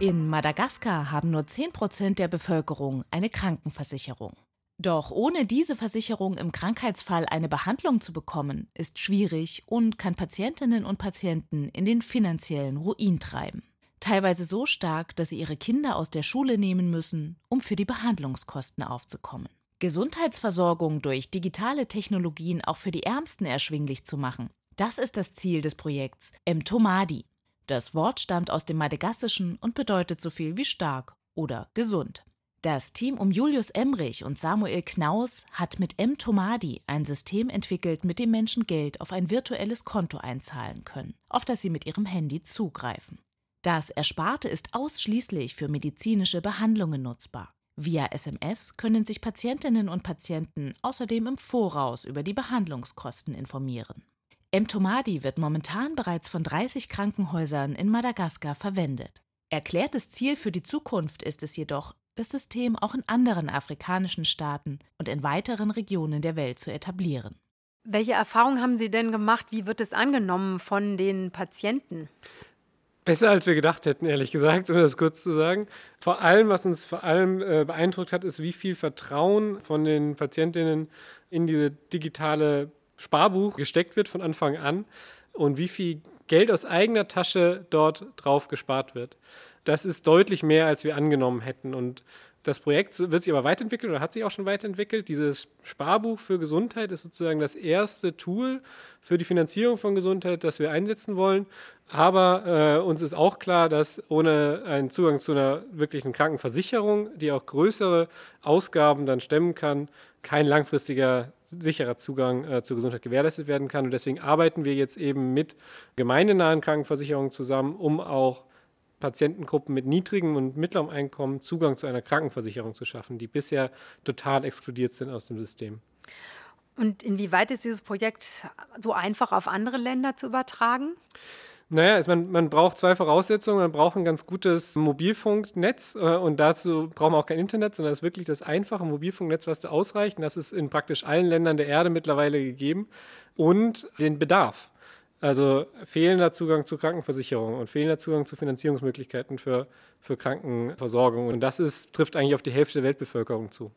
Speaker 6: In Madagaskar haben nur 10 Prozent der Bevölkerung eine Krankenversicherung. Doch ohne diese Versicherung im Krankheitsfall eine Behandlung zu bekommen, ist schwierig und kann Patientinnen und Patienten in den finanziellen Ruin treiben. Teilweise so stark, dass sie ihre Kinder aus der Schule nehmen müssen, um für die Behandlungskosten aufzukommen. Gesundheitsversorgung durch digitale Technologien auch für die Ärmsten erschwinglich zu machen, das ist das Ziel des Projekts Mtomadi. Das Wort stammt aus dem Madagassischen und bedeutet so viel wie stark oder gesund. Das Team um Julius Emrich und Samuel Knaus hat mit M. Tomadi ein System entwickelt, mit dem Menschen Geld auf ein virtuelles Konto einzahlen können, auf das sie mit ihrem Handy zugreifen. Das Ersparte ist ausschließlich für medizinische Behandlungen nutzbar. Via SMS können sich Patientinnen und Patienten außerdem im Voraus über die Behandlungskosten informieren. Mtomadi wird momentan bereits von 30 Krankenhäusern in Madagaskar verwendet. Erklärtes Ziel für die Zukunft ist es jedoch, das System auch in anderen afrikanischen Staaten und in weiteren Regionen der Welt zu etablieren.
Speaker 5: Welche Erfahrungen haben Sie denn gemacht? Wie wird es angenommen von den Patienten?
Speaker 2: Besser als wir gedacht hätten, ehrlich gesagt, um das kurz zu sagen. Vor allem, was uns vor allem äh, beeindruckt hat, ist, wie viel Vertrauen von den Patientinnen in diese digitale Sparbuch gesteckt wird von Anfang an und wie viel Geld aus eigener Tasche dort drauf gespart wird. Das ist deutlich mehr, als wir angenommen hätten. Und das Projekt wird sich aber weiterentwickelt oder hat sich auch schon weiterentwickelt. Dieses Sparbuch für Gesundheit ist sozusagen das erste Tool für die Finanzierung von Gesundheit, das wir einsetzen wollen. Aber äh, uns ist auch klar, dass ohne einen Zugang zu einer wirklichen Krankenversicherung, die auch größere Ausgaben dann stemmen kann, kein langfristiger sicherer Zugang äh, zur Gesundheit gewährleistet werden kann. Und deswegen arbeiten wir jetzt eben mit gemeindenahen Krankenversicherungen zusammen, um auch Patientengruppen mit niedrigem und mittlerem Einkommen Zugang zu einer Krankenversicherung zu schaffen, die bisher total exkludiert sind aus dem System.
Speaker 5: Und inwieweit ist dieses Projekt so einfach auf andere Länder zu übertragen?
Speaker 2: Naja, ist man, man braucht zwei Voraussetzungen. Man braucht ein ganz gutes Mobilfunknetz äh, und dazu braucht man auch kein Internet, sondern es ist wirklich das einfache Mobilfunknetz, was da ausreicht. Und das ist in praktisch allen Ländern der Erde mittlerweile gegeben. Und den Bedarf. Also fehlender Zugang zu Krankenversicherung und fehlender Zugang zu Finanzierungsmöglichkeiten für, für Krankenversorgung. Und das ist, trifft eigentlich auf die Hälfte der Weltbevölkerung zu.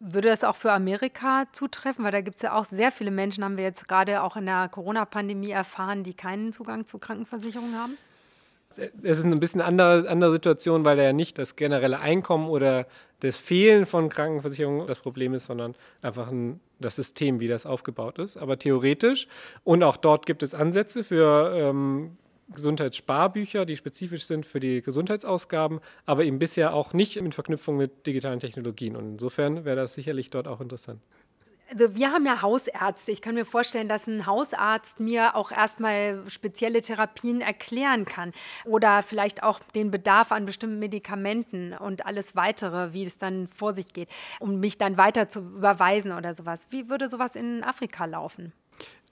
Speaker 5: Würde das auch für Amerika zutreffen? Weil da gibt es ja auch sehr viele Menschen, haben wir jetzt gerade auch in der Corona-Pandemie erfahren, die keinen Zugang zu Krankenversicherung haben?
Speaker 2: Es ist ein bisschen andere, andere Situation, weil da ja nicht das generelle Einkommen oder das Fehlen von Krankenversicherung das Problem ist, sondern einfach ein, das System, wie das aufgebaut ist. Aber theoretisch und auch dort gibt es Ansätze für ähm, Gesundheitssparbücher, die spezifisch sind für die Gesundheitsausgaben, aber eben bisher auch nicht in Verknüpfung mit digitalen Technologien. Und insofern wäre das sicherlich dort auch interessant.
Speaker 5: Also wir haben ja Hausärzte. Ich kann mir vorstellen, dass ein Hausarzt mir auch erstmal spezielle Therapien erklären kann oder vielleicht auch den Bedarf an bestimmten Medikamenten und alles weitere, wie es dann vor sich geht, um mich dann weiter zu überweisen oder sowas. Wie würde sowas in Afrika laufen?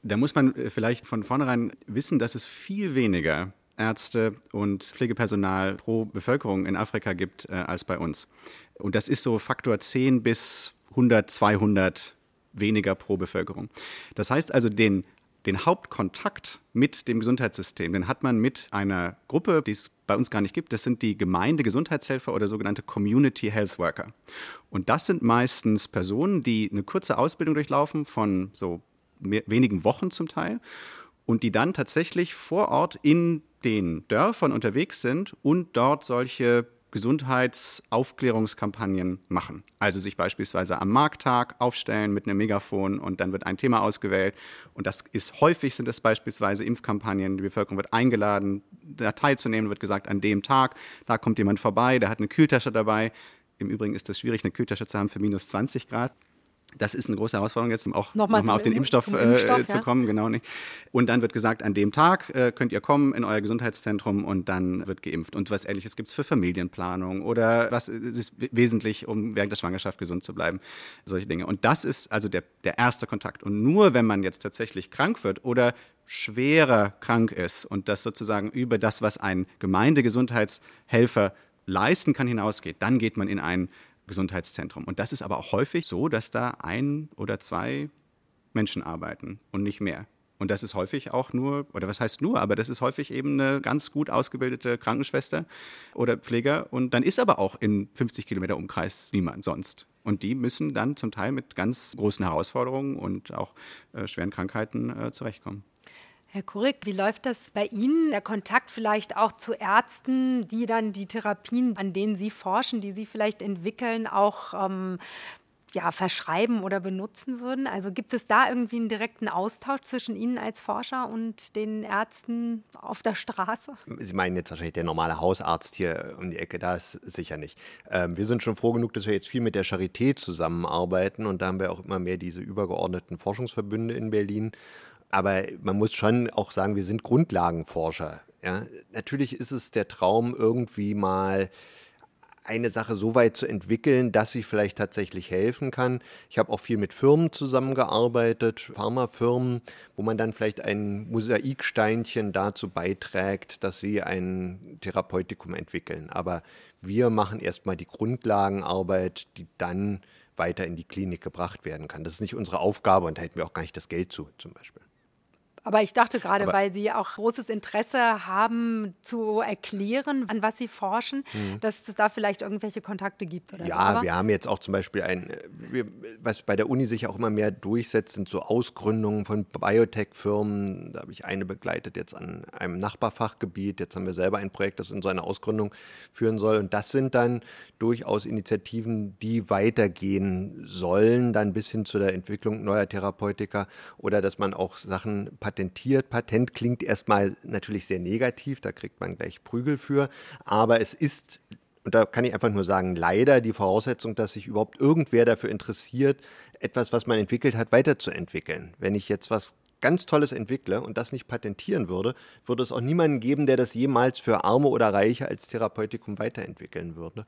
Speaker 3: Da muss man äh, vielleicht von vornherein wissen, dass es viel weniger Ärzte und Pflegepersonal pro Bevölkerung in Afrika gibt äh, als bei uns. Und das ist so Faktor 10 bis 100, 200 weniger pro Bevölkerung. Das heißt also, den den Hauptkontakt mit dem Gesundheitssystem, den hat man mit einer Gruppe, die es bei uns gar nicht gibt. Das sind die Gemeindegesundheitshelfer oder sogenannte Community Health Worker. Und das sind meistens Personen, die eine kurze Ausbildung durchlaufen von so wenigen Wochen zum Teil und die dann tatsächlich vor Ort in den Dörfern unterwegs sind und dort solche Gesundheitsaufklärungskampagnen machen. Also sich beispielsweise am Markttag aufstellen mit einem Megafon und dann wird ein Thema ausgewählt. Und das ist häufig sind es beispielsweise Impfkampagnen. Die Bevölkerung wird eingeladen, da teilzunehmen, wird gesagt, an dem Tag, da kommt jemand vorbei, der hat eine Kühltasche dabei. Im Übrigen ist es schwierig, eine Kühltasche zu haben für minus 20 Grad. Das ist eine große Herausforderung jetzt, auch nochmal, nochmal auf den Impfstoff, Impfstoff äh, zu kommen, genau nicht. Und dann wird gesagt, an dem Tag äh, könnt ihr kommen in euer Gesundheitszentrum und dann wird geimpft. Und was ähnliches gibt es für Familienplanung oder was ist wesentlich, um während der Schwangerschaft gesund zu bleiben, solche Dinge. Und das ist also der, der erste Kontakt. Und nur wenn man jetzt tatsächlich krank wird oder schwerer krank ist und das sozusagen über das, was ein Gemeindegesundheitshelfer leisten kann, hinausgeht, dann geht man in ein Gesundheitszentrum. Und das ist aber auch häufig so, dass da ein oder zwei Menschen arbeiten und nicht mehr. Und das ist häufig auch nur, oder was heißt nur, aber das ist häufig eben eine ganz gut ausgebildete Krankenschwester oder Pfleger. Und dann ist aber auch in 50 Kilometer Umkreis niemand sonst. Und die müssen dann zum Teil mit ganz großen Herausforderungen und auch äh, schweren Krankheiten äh, zurechtkommen.
Speaker 5: Herr Kurik, wie läuft das bei Ihnen? Der Kontakt vielleicht auch zu Ärzten, die dann die Therapien, an denen Sie forschen, die Sie vielleicht entwickeln, auch ähm, ja, verschreiben oder benutzen würden? Also gibt es da irgendwie einen direkten Austausch zwischen Ihnen als Forscher und den Ärzten auf der Straße?
Speaker 1: Sie meinen jetzt wahrscheinlich der normale Hausarzt hier um die Ecke, da ist sicher nicht. Ähm, wir sind schon froh genug, dass wir jetzt viel mit der Charité zusammenarbeiten und da haben wir auch immer mehr diese übergeordneten Forschungsverbünde in Berlin. Aber man muss schon auch sagen, wir sind Grundlagenforscher. Ja? Natürlich ist es der Traum, irgendwie mal eine Sache so weit zu entwickeln, dass sie vielleicht tatsächlich helfen kann. Ich habe auch viel mit Firmen zusammengearbeitet, Pharmafirmen, wo man dann vielleicht ein Mosaiksteinchen dazu beiträgt, dass sie ein Therapeutikum entwickeln. Aber wir machen erstmal die Grundlagenarbeit, die dann weiter in die Klinik gebracht werden kann. Das ist nicht unsere Aufgabe und da hätten wir auch gar nicht das Geld zu, zum Beispiel.
Speaker 5: Aber ich dachte gerade, Aber weil Sie auch großes Interesse haben zu erklären, an was Sie forschen, mhm. dass es da vielleicht irgendwelche Kontakte gibt oder
Speaker 1: Ja, so. wir haben jetzt auch zum Beispiel ein, wir, was bei der Uni sich auch immer mehr durchsetzt, sind so Ausgründungen von Biotech-Firmen. Da habe ich eine begleitet jetzt an einem Nachbarfachgebiet. Jetzt haben wir selber ein Projekt, das in so eine Ausgründung führen soll. Und das sind dann durchaus Initiativen, die weitergehen sollen, dann bis hin zu der Entwicklung neuer Therapeutika oder dass man auch Sachen patentiert. Patent klingt erstmal natürlich sehr negativ, da kriegt man gleich Prügel für, aber es ist und da kann ich einfach nur sagen, leider die Voraussetzung, dass sich überhaupt irgendwer dafür interessiert, etwas, was man entwickelt hat, weiterzuentwickeln. Wenn ich jetzt was ganz Tolles entwickle und das nicht patentieren würde, würde es auch niemanden geben, der das jemals für Arme oder Reiche als Therapeutikum weiterentwickeln würde.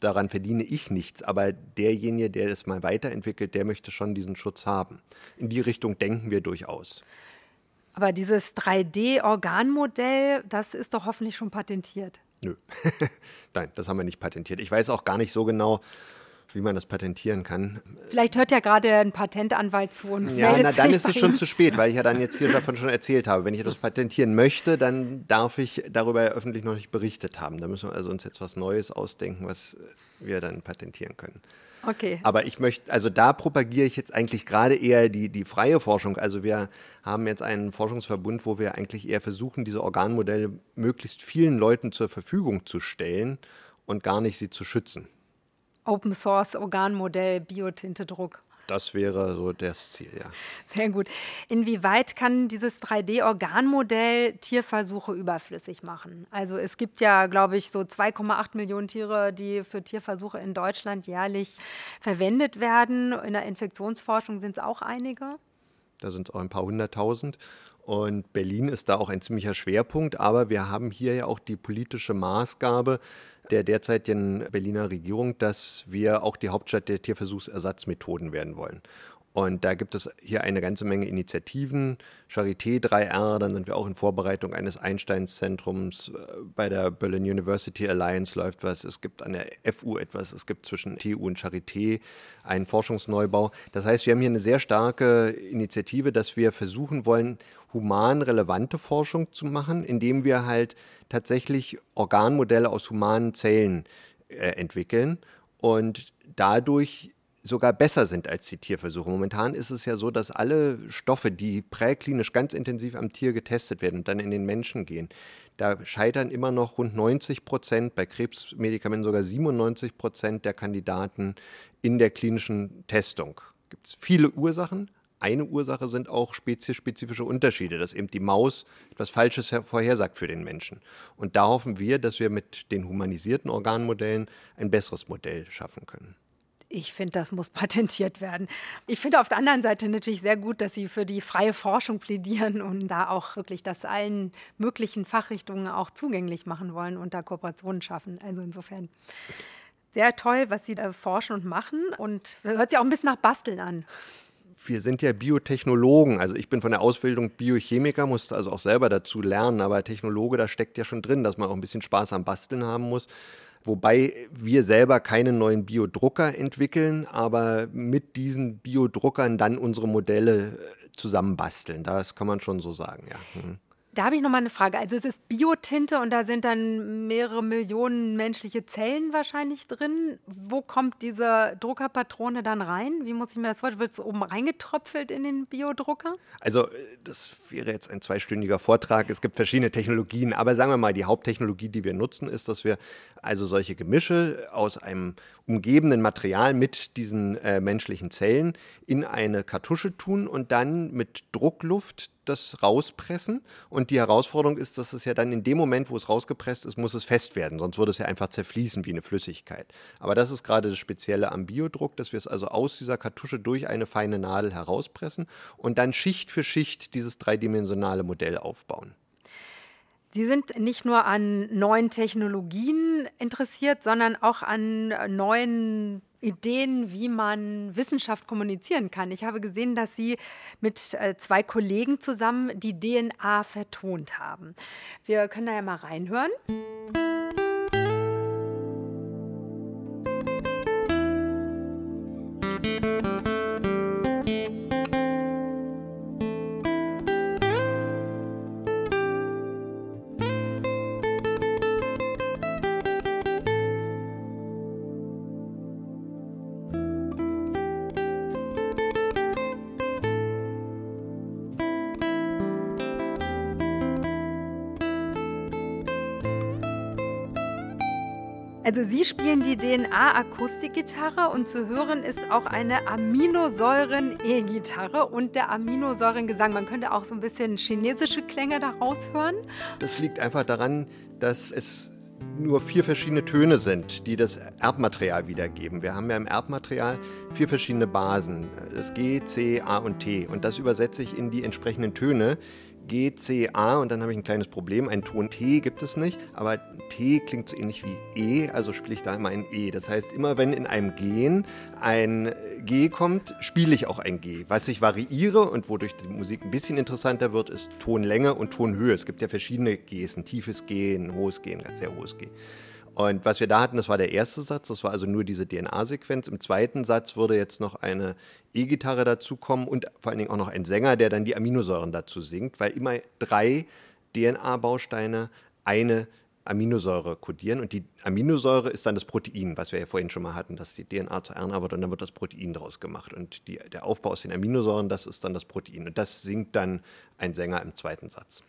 Speaker 1: Daran verdiene ich nichts, aber derjenige, der das mal weiterentwickelt, der möchte schon diesen Schutz haben. In die Richtung denken wir durchaus.
Speaker 5: Aber dieses 3D-Organmodell, das ist doch hoffentlich schon patentiert.
Speaker 1: Nö, (laughs) nein, das haben wir nicht patentiert. Ich weiß auch gar nicht so genau, wie man das patentieren kann.
Speaker 5: Vielleicht hört ja gerade ein Patentanwalt zu und
Speaker 1: Ja, na dann ist es schon zu spät, weil ich ja dann jetzt hier davon schon erzählt habe. Wenn ich etwas patentieren möchte, dann darf ich darüber öffentlich noch nicht berichtet haben. Da müssen wir also uns jetzt was Neues ausdenken, was wir dann patentieren können.
Speaker 5: Okay.
Speaker 1: Aber ich möchte, also da propagiere ich jetzt eigentlich gerade eher die, die freie Forschung. Also wir haben jetzt einen Forschungsverbund, wo wir eigentlich eher versuchen, diese Organmodelle möglichst vielen Leuten zur Verfügung zu stellen und gar nicht sie zu schützen.
Speaker 5: Open Source Organmodell, Biotintedruck.
Speaker 1: Das wäre so das Ziel, ja.
Speaker 5: Sehr gut. Inwieweit kann dieses 3D-Organmodell Tierversuche überflüssig machen? Also es gibt ja, glaube ich, so 2,8 Millionen Tiere, die für Tierversuche in Deutschland jährlich verwendet werden. In der Infektionsforschung sind es auch einige.
Speaker 1: Da sind es auch ein paar hunderttausend. Und Berlin ist da auch ein ziemlicher Schwerpunkt. Aber wir haben hier ja auch die politische Maßgabe, der derzeitigen Berliner Regierung, dass wir auch die Hauptstadt der Tierversuchsersatzmethoden werden wollen. Und da gibt es hier eine ganze Menge Initiativen. Charité 3R, dann sind wir auch in Vorbereitung eines Einsteins-Zentrums. Äh, bei der Berlin University Alliance läuft was. Es gibt an der FU etwas. Es gibt zwischen TU und Charité einen Forschungsneubau. Das heißt, wir haben hier eine sehr starke Initiative, dass wir versuchen wollen, human relevante Forschung zu machen, indem wir halt tatsächlich Organmodelle aus humanen Zellen äh, entwickeln und dadurch sogar besser sind als die Tierversuche. Momentan ist es ja so, dass alle Stoffe, die präklinisch ganz intensiv am Tier getestet werden und dann in den Menschen gehen, da scheitern immer noch rund 90 Prozent, bei Krebsmedikamenten sogar 97 Prozent der Kandidaten in der klinischen Testung. Gibt es viele Ursachen. Eine Ursache sind auch speziespezifische Unterschiede, dass eben die Maus etwas Falsches vorhersagt für den Menschen. Und da hoffen wir, dass wir mit den humanisierten Organmodellen ein besseres Modell schaffen können.
Speaker 5: Ich finde, das muss (laughs) patentiert werden. Ich finde auf der anderen Seite natürlich sehr gut, dass Sie für die freie Forschung plädieren und da auch wirklich das allen möglichen Fachrichtungen auch zugänglich machen wollen und da Kooperationen schaffen. Also insofern sehr toll, was Sie da forschen und machen und hört sich auch ein bisschen nach Basteln an
Speaker 1: wir sind ja Biotechnologen. Also ich bin von der Ausbildung Biochemiker, musste also auch selber dazu lernen, aber Technologe, da steckt ja schon drin, dass man auch ein bisschen Spaß am Basteln haben muss. Wobei wir selber keine neuen Biodrucker entwickeln, aber mit diesen Biodruckern dann unsere Modelle äh, zusammenbasteln. Das kann man schon so sagen, ja. Hm.
Speaker 5: Da habe ich noch mal eine Frage. Also es ist Biotinte und da sind dann mehrere Millionen menschliche Zellen wahrscheinlich drin. Wo kommt diese Druckerpatrone dann rein? Wie muss ich mir das vorstellen? Wird es oben reingetröpfelt in den Biodrucker?
Speaker 1: Also das wäre jetzt ein zweistündiger Vortrag. Es gibt verschiedene Technologien, aber sagen wir mal, die Haupttechnologie, die wir nutzen, ist, dass wir also solche Gemische aus einem umgebenden Material mit diesen äh, menschlichen Zellen in eine Kartusche tun und dann mit Druckluft das rauspressen. Und die Herausforderung ist, dass es ja dann in dem Moment, wo es rausgepresst ist, muss es fest werden. Sonst würde es ja einfach zerfließen wie eine Flüssigkeit. Aber das ist gerade das Spezielle am Biodruck, dass wir es also aus dieser Kartusche durch eine feine Nadel herauspressen und dann Schicht für Schicht dieses dreidimensionale Modell aufbauen.
Speaker 5: Sie sind nicht nur an neuen Technologien interessiert, sondern auch an neuen Ideen, wie man Wissenschaft kommunizieren kann. Ich habe gesehen, dass Sie mit äh, zwei Kollegen zusammen die DNA vertont haben. Wir können da ja mal reinhören. Also Sie spielen die DNA-Akustikgitarre und zu hören ist auch eine Aminosäuren-E-Gitarre und der Aminosäurengesang. Man könnte auch so ein bisschen chinesische Klänge daraus hören.
Speaker 1: Das liegt einfach daran, dass es nur vier verschiedene Töne sind, die das Erbmaterial wiedergeben. Wir haben ja im Erbmaterial vier verschiedene Basen, das G, C, A und T. Und das übersetze ich in die entsprechenden Töne, G, C, A und dann habe ich ein kleines Problem. Ein Ton T gibt es nicht, aber T klingt so ähnlich wie E, also spiele ich da immer ein E. Das heißt, immer wenn in einem Gen ein G kommt, spiele ich auch ein G. Was ich variiere und wodurch die Musik ein bisschen interessanter wird, ist Tonlänge und Tonhöhe. Es gibt ja verschiedene Gs, ein tiefes G, ein hohes G, ein sehr hohes G. Und was wir da hatten, das war der erste Satz, das war also nur diese DNA-Sequenz. Im zweiten Satz würde jetzt noch eine E-Gitarre dazukommen und vor allen Dingen auch noch ein Sänger, der dann die Aminosäuren dazu singt, weil immer drei DNA-Bausteine eine Aminosäure kodieren und die Aminosäure ist dann das Protein, was wir ja vorhin schon mal hatten, dass die DNA zu RNA wird und dann wird das Protein daraus gemacht und die, der Aufbau aus den Aminosäuren, das ist dann das Protein und das singt dann ein Sänger im zweiten Satz.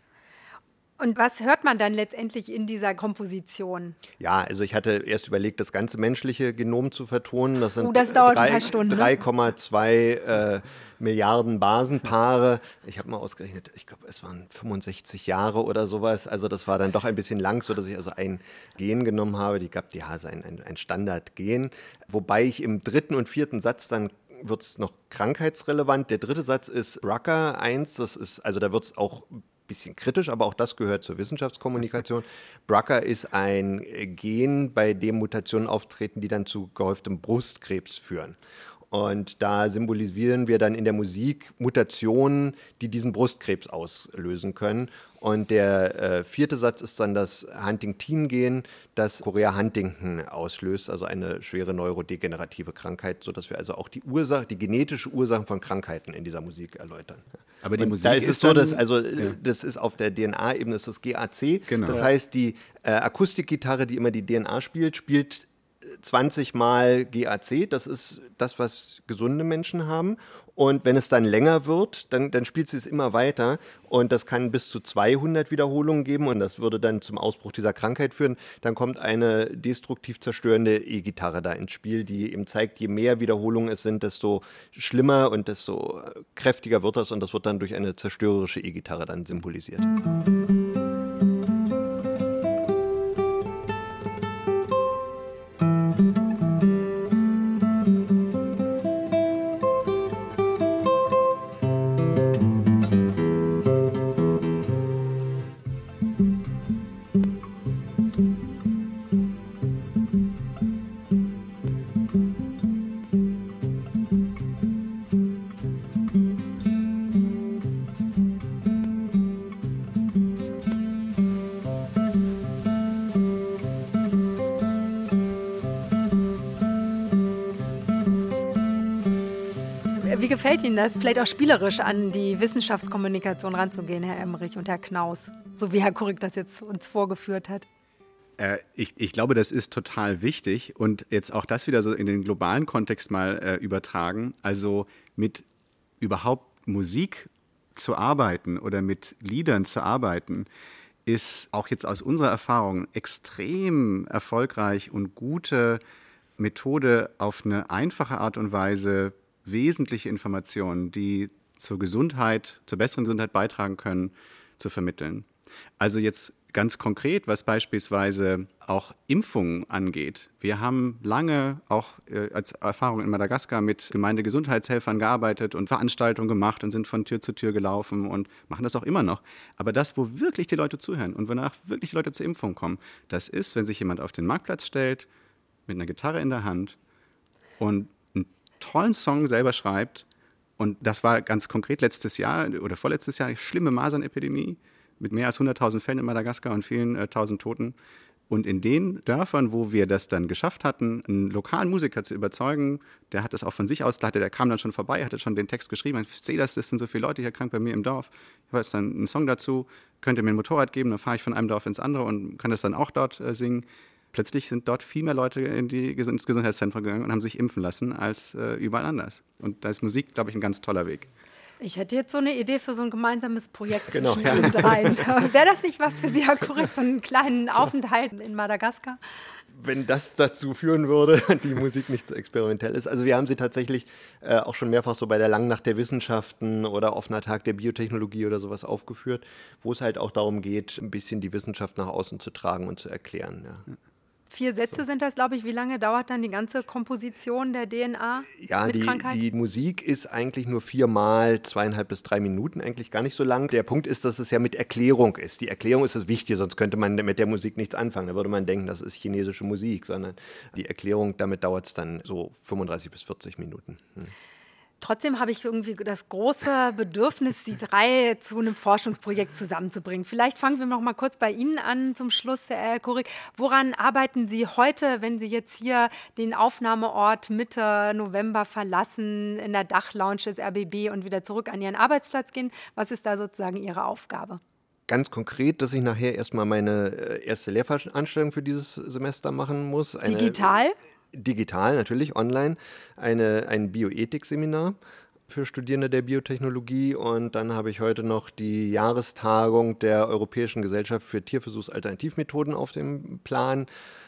Speaker 5: Und was hört man dann letztendlich in dieser Komposition?
Speaker 1: Ja, also ich hatte erst überlegt, das ganze menschliche Genom zu vertonen. Das sind
Speaker 5: oh, das
Speaker 1: 3,2 äh, Milliarden Basenpaare. Ich habe mal ausgerechnet, ich glaube, es waren 65 Jahre oder sowas. Also das war dann doch ein bisschen lang, sodass ich also ein Gen genommen habe. Die gab die Hase ein, ein, ein Standardgen. Wobei ich im dritten und vierten Satz dann wird es noch krankheitsrelevant. Der dritte Satz ist BRCA 1. Das ist, also da wird es auch bisschen kritisch, aber auch das gehört zur Wissenschaftskommunikation. (laughs) BRCA ist ein Gen, bei dem Mutationen auftreten, die dann zu gehäuftem Brustkrebs führen. Und da symbolisieren wir dann in der Musik Mutationen, die diesen Brustkrebs auslösen können. Und der äh, vierte Satz ist dann das Huntington-Gen, das Korea Huntington auslöst, also eine schwere neurodegenerative Krankheit, sodass wir also auch die Ursache, die genetische Ursachen von Krankheiten in dieser Musik erläutern.
Speaker 3: Aber die
Speaker 1: Und
Speaker 3: Musik
Speaker 1: da ist es so, dass also
Speaker 3: Ja.
Speaker 1: das ist auf der DNA-Ebene ist das GAC.
Speaker 3: Genau.
Speaker 1: Das heißt, die äh, Akustikgitarre, die immer die DNA spielt, spielt 20 Mal GAC. Das ist das, was gesunde Menschen haben. Und wenn es dann länger wird, dann, dann spielt sie es immer weiter. Und das kann bis zu 200 Wiederholungen geben. Und das würde dann zum Ausbruch dieser Krankheit führen. Dann kommt eine destruktiv zerstörende E-Gitarre da ins Spiel, die eben zeigt, je mehr Wiederholungen es sind, desto schlimmer und desto kräftiger wird das. Und das wird dann durch eine zerstörerische E-Gitarre dann symbolisiert.
Speaker 5: Gefällt Ihnen das, vielleicht auch spielerisch an die Wissenschaftskommunikation ranzugehen, Herr Emmerich und Herr Knaus? So wie Herr Kurik das jetzt uns vorgeführt hat.
Speaker 3: Äh, ich, ich glaube, das ist total wichtig und jetzt auch das wieder so in den globalen Kontext mal äh, übertragen. Also mit überhaupt Musik zu arbeiten oder mit Liedern zu arbeiten, ist auch jetzt aus unserer Erfahrung extrem erfolgreich und gute Methode, auf eine einfache Art und Weise wesentliche Informationen, die zur Gesundheit, zur besseren Gesundheit beitragen können, zu vermitteln. Also jetzt ganz konkret, was beispielsweise auch Impfungen angeht. Wir haben lange auch äh, als Erfahrung in Madagaskar mit Gemeindegesundheitshelfern gearbeitet und Veranstaltungen gemacht und sind von Tür zu Tür gelaufen und machen das auch immer noch. Aber das, wo wirklich die Leute zuhören und wonach wirklich die Leute zur Impfung kommen, das ist, wenn sich jemand auf den Marktplatz stellt, mit einer Gitarre in der Hand und tollen Song selber schreibt. Und das war ganz konkret letztes Jahr oder vorletztes Jahr schlimme Masernepidemie mit mehr als 100.000 Fällen in Madagaskar und vielen äh, tausend Toten. Und in den Dörfern, wo wir das dann geschafft hatten, einen lokalen Musiker zu überzeugen, der hat das auch von sich aus, hatte, der kam dann schon vorbei, hatte schon den Text geschrieben, ich sehe das, das sind so viele Leute hier krank bei mir im Dorf. Ich habe jetzt dann einen Song dazu, könnt ihr mir ein Motorrad geben, dann fahre ich von einem Dorf ins andere und kann das dann auch dort äh, singen. Plötzlich sind dort viel mehr Leute in die, ins Gesundheitszentrum gegangen und haben sich impfen lassen als äh, überall anders. Und da ist Musik, glaube ich, ein ganz toller Weg.
Speaker 5: Ich hätte jetzt so eine Idee für so ein gemeinsames Projekt
Speaker 1: Genau,
Speaker 5: zwischen
Speaker 1: ja.
Speaker 5: Ihnen (laughs) dreien. (laughs) Wäre das nicht was für Sie, Herr Kurik, so einen kleinen Aufenthalt in Madagaskar?
Speaker 1: wenn das dazu führen würde, (laughs) die Musik nicht so experimentell ist. Also wir haben sie tatsächlich äh, auch schon mehrfach so bei der Langnacht der Wissenschaften oder offener Tag der Biotechnologie oder sowas aufgeführt, wo es halt auch darum geht, ein bisschen die Wissenschaft nach außen zu tragen und zu erklären. Ja.
Speaker 5: Vier Sätze sind das, glaube ich. Wie lange dauert dann die ganze Komposition der DNA
Speaker 1: Ja,
Speaker 5: mit
Speaker 1: die, die Musik ist eigentlich nur viermal zweieinhalb bis drei Minuten, eigentlich gar nicht so lang. Der Punkt ist, dass es ja mit Erklärung ist. Die Erklärung ist das Wichtige, sonst könnte man mit der Musik nichts anfangen. Da würde man denken, das ist chinesische Musik, sondern die Erklärung, damit dauert es dann so 35 bis 40 Minuten. Hm.
Speaker 5: Trotzdem habe ich irgendwie das große Bedürfnis, die drei zu einem Forschungsprojekt zusammenzubringen. Vielleicht fangen wir noch mal kurz bei Ihnen an zum Schluss, Herr Kurik. Woran arbeiten Sie heute, wenn Sie jetzt hier den Aufnahmeort Mitte November verlassen, in der Dachlounge des RBB und wieder zurück an Ihren Arbeitsplatz gehen? Was ist da sozusagen Ihre Aufgabe?
Speaker 1: Ganz konkret, dass ich nachher erstmal meine äh, erste Lehrveranstaltung für dieses Semester machen muss. Eine,
Speaker 5: Digital?
Speaker 1: Digital, natürlich, online. Eine, ein Bioethik-Seminar für Studierende der Biotechnologie. Und dann habe ich heute noch die Jahrestagung der Europäischen Gesellschaft für Tierversuchsalternativmethoden auf dem Plan.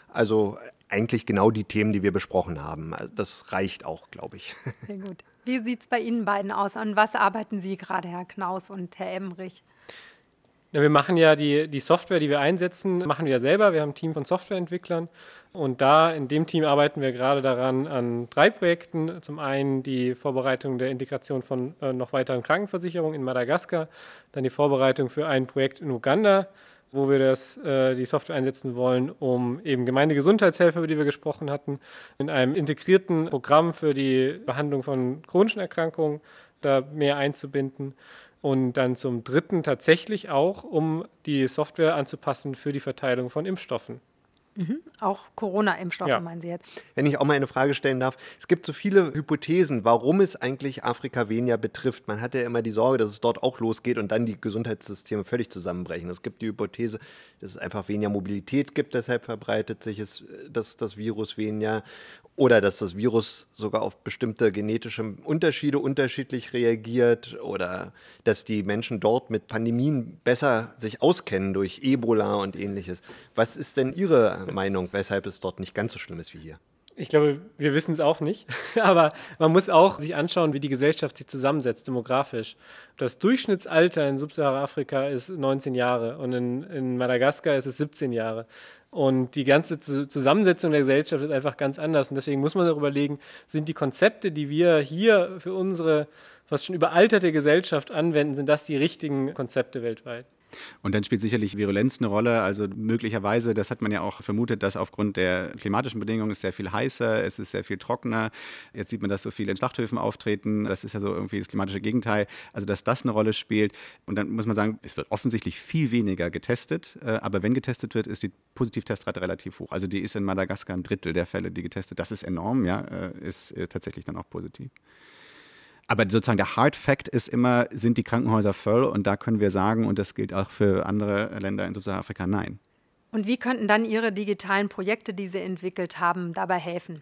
Speaker 1: Also eigentlich genau die Themen, die wir besprochen haben. Also Das reicht auch, glaube ich. (laughs)
Speaker 5: Sehr gut. Wie sieht es bei Ihnen beiden aus? An was arbeiten Sie gerade, Herr Knaus und Herr Emmerich?
Speaker 2: Ja, wir machen ja die, die Software, die wir einsetzen, machen wir ja selber. Wir haben ein Team von Softwareentwicklern und da in dem Team arbeiten wir gerade daran an drei Projekten. Zum einen die Vorbereitung der Integration von äh, noch weiteren Krankenversicherungen in Madagaskar, dann die Vorbereitung für ein Projekt in Uganda wo wir das, äh, die Software einsetzen wollen, um eben Gemeindegesundheitshelfer, über die wir gesprochen hatten, in einem integrierten Programm für die Behandlung von chronischen Erkrankungen da mehr einzubinden. Und dann zum dritten tatsächlich auch, um die Software anzupassen für die Verteilung von Impfstoffen.
Speaker 5: Mhm. Auch Corona-Impfstoffe ja. meinen Sie jetzt?
Speaker 1: Wenn ich auch mal eine Frage stellen darf. Es gibt so viele Hypothesen, warum es eigentlich Afrika weniger betrifft. Man hat ja immer die Sorge, dass es dort auch losgeht und dann die Gesundheitssysteme völlig zusammenbrechen. Es gibt die Hypothese, dass es einfach weniger Mobilität gibt, deshalb verbreitet sich es, das, das Virus weniger. Oder dass das Virus sogar auf bestimmte genetische Unterschiede unterschiedlich reagiert oder dass die Menschen dort mit Pandemien besser sich auskennen durch Ebola und ähnliches. Was ist denn Ihre (laughs) Meinung, weshalb es dort nicht ganz so schlimm ist wie hier?
Speaker 2: Ich glaube, wir wissen es auch nicht. (laughs) Aber man muss auch sich anschauen, wie die Gesellschaft sich zusammensetzt, demografisch. Das Durchschnittsalter in Subsahara-Afrika ist 19 Jahre und in, in Madagaskar ist es 17 Jahre. Und die ganze Zusammensetzung der Gesellschaft ist einfach ganz anders. Und deswegen muss man darüber überlegen, sind die Konzepte, die wir hier für unsere fast schon überalterte Gesellschaft anwenden, sind das die richtigen Konzepte weltweit?
Speaker 3: Und dann spielt sicherlich Virulenz eine Rolle. Also möglicherweise, das hat man ja auch vermutet, dass aufgrund der klimatischen Bedingungen es sehr viel heißer, es ist sehr viel trockener. Jetzt sieht man, dass so viele in Schlachthöfen auftreten. Das ist ja so irgendwie das klimatische Gegenteil. Also dass das eine Rolle spielt. Und dann muss man sagen, es wird offensichtlich viel weniger getestet. Äh, aber wenn getestet wird, ist die Positivtestrate relativ hoch. Also die ist in Madagaskar ein Drittel der Fälle, die getestet. Das ist enorm, ja, äh, ist äh, tatsächlich dann auch positiv. Aber sozusagen der Hard Fact ist immer, sind die Krankenhäuser voll? Und da können wir sagen, und das gilt auch für andere Länder in Subsahara-Afrika, nein.
Speaker 5: Und wie könnten dann Ihre digitalen Projekte, die Sie entwickelt haben, dabei helfen?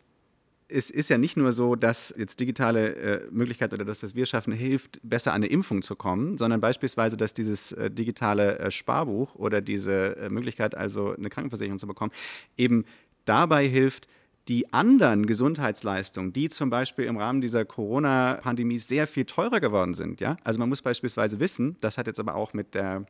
Speaker 3: es ist ja nicht nur so, dass jetzt digitale äh, Möglichkeit oder dass das Wir schaffen hilft, besser an eine Impfung zu kommen, sondern beispielsweise, dass dieses äh, digitale äh, Sparbuch oder diese äh, Möglichkeit, also eine Krankenversicherung zu bekommen, eben dabei hilft, die anderen Gesundheitsleistungen, die zum Beispiel im Rahmen dieser Corona-Pandemie sehr viel teurer geworden sind. Ja? Also man muss beispielsweise wissen, das hat jetzt aber auch mit der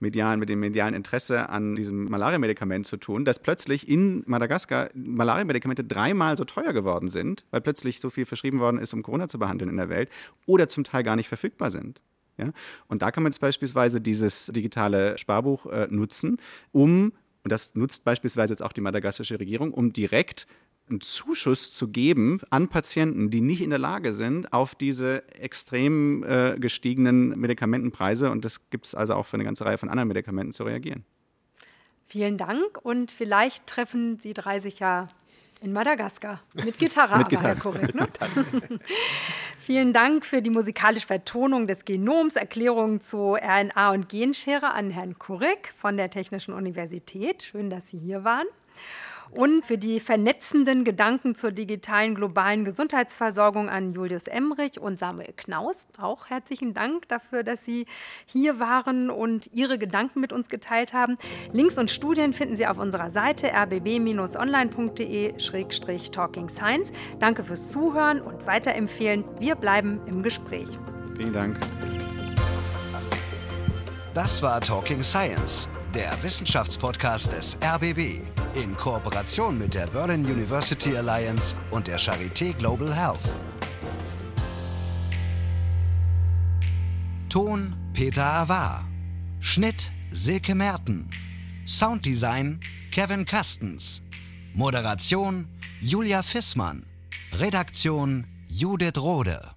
Speaker 3: medialen, mit dem medialen Interesse an diesem Malaria-Medikament zu tun, dass plötzlich in Madagaskar Malaria-Medikamente dreimal so teuer geworden sind, weil plötzlich so viel verschrieben worden ist, um Corona zu behandeln in der Welt, oder zum Teil gar nicht verfügbar sind. Ja? Und da kann man jetzt beispielsweise dieses digitale Sparbuch äh, nutzen, um, und das nutzt beispielsweise jetzt auch die madagassische Regierung, um direkt einen Zuschuss zu geben an Patienten, die nicht in der Lage sind, auf diese extrem äh, gestiegenen Medikamentenpreise, und das gibt es also auch für eine ganze Reihe von anderen Medikamenten, zu reagieren.
Speaker 5: Vielen Dank und vielleicht treffen Sie drei sich ja in Madagaskar mit Gitarre, (laughs) (laughs) mit Gitarre. Herr Korrekt, ne? Vielen Dank für die musikalische Vertonung des Genoms, Erklärungen zu RNA und Genschere an Herrn Kurek von der Technischen Universität. Schön, dass Sie hier waren und für die vernetzenden Gedanken zur digitalen globalen Gesundheitsversorgung an Julius Emrich und Samuel Knaus. Auch herzlichen Dank dafür, dass Sie hier waren und Ihre Gedanken mit uns geteilt haben. Links und Studien finden Sie auf unserer Seite rbb-online.de-talking science. Danke fürs Zuhören und weiterempfehlen. Wir bleiben im Gespräch.
Speaker 3: Vielen Dank.
Speaker 4: Das war Talking Science, der Wissenschaftspodcast des RBB in Kooperation mit der Berlin University Alliance und der Charité Global Health. Ton Peter Avar. Schnitt Silke Merten. Sounddesign Kevin Kastens. Moderation Julia Fissmann. Redaktion Judith Rode.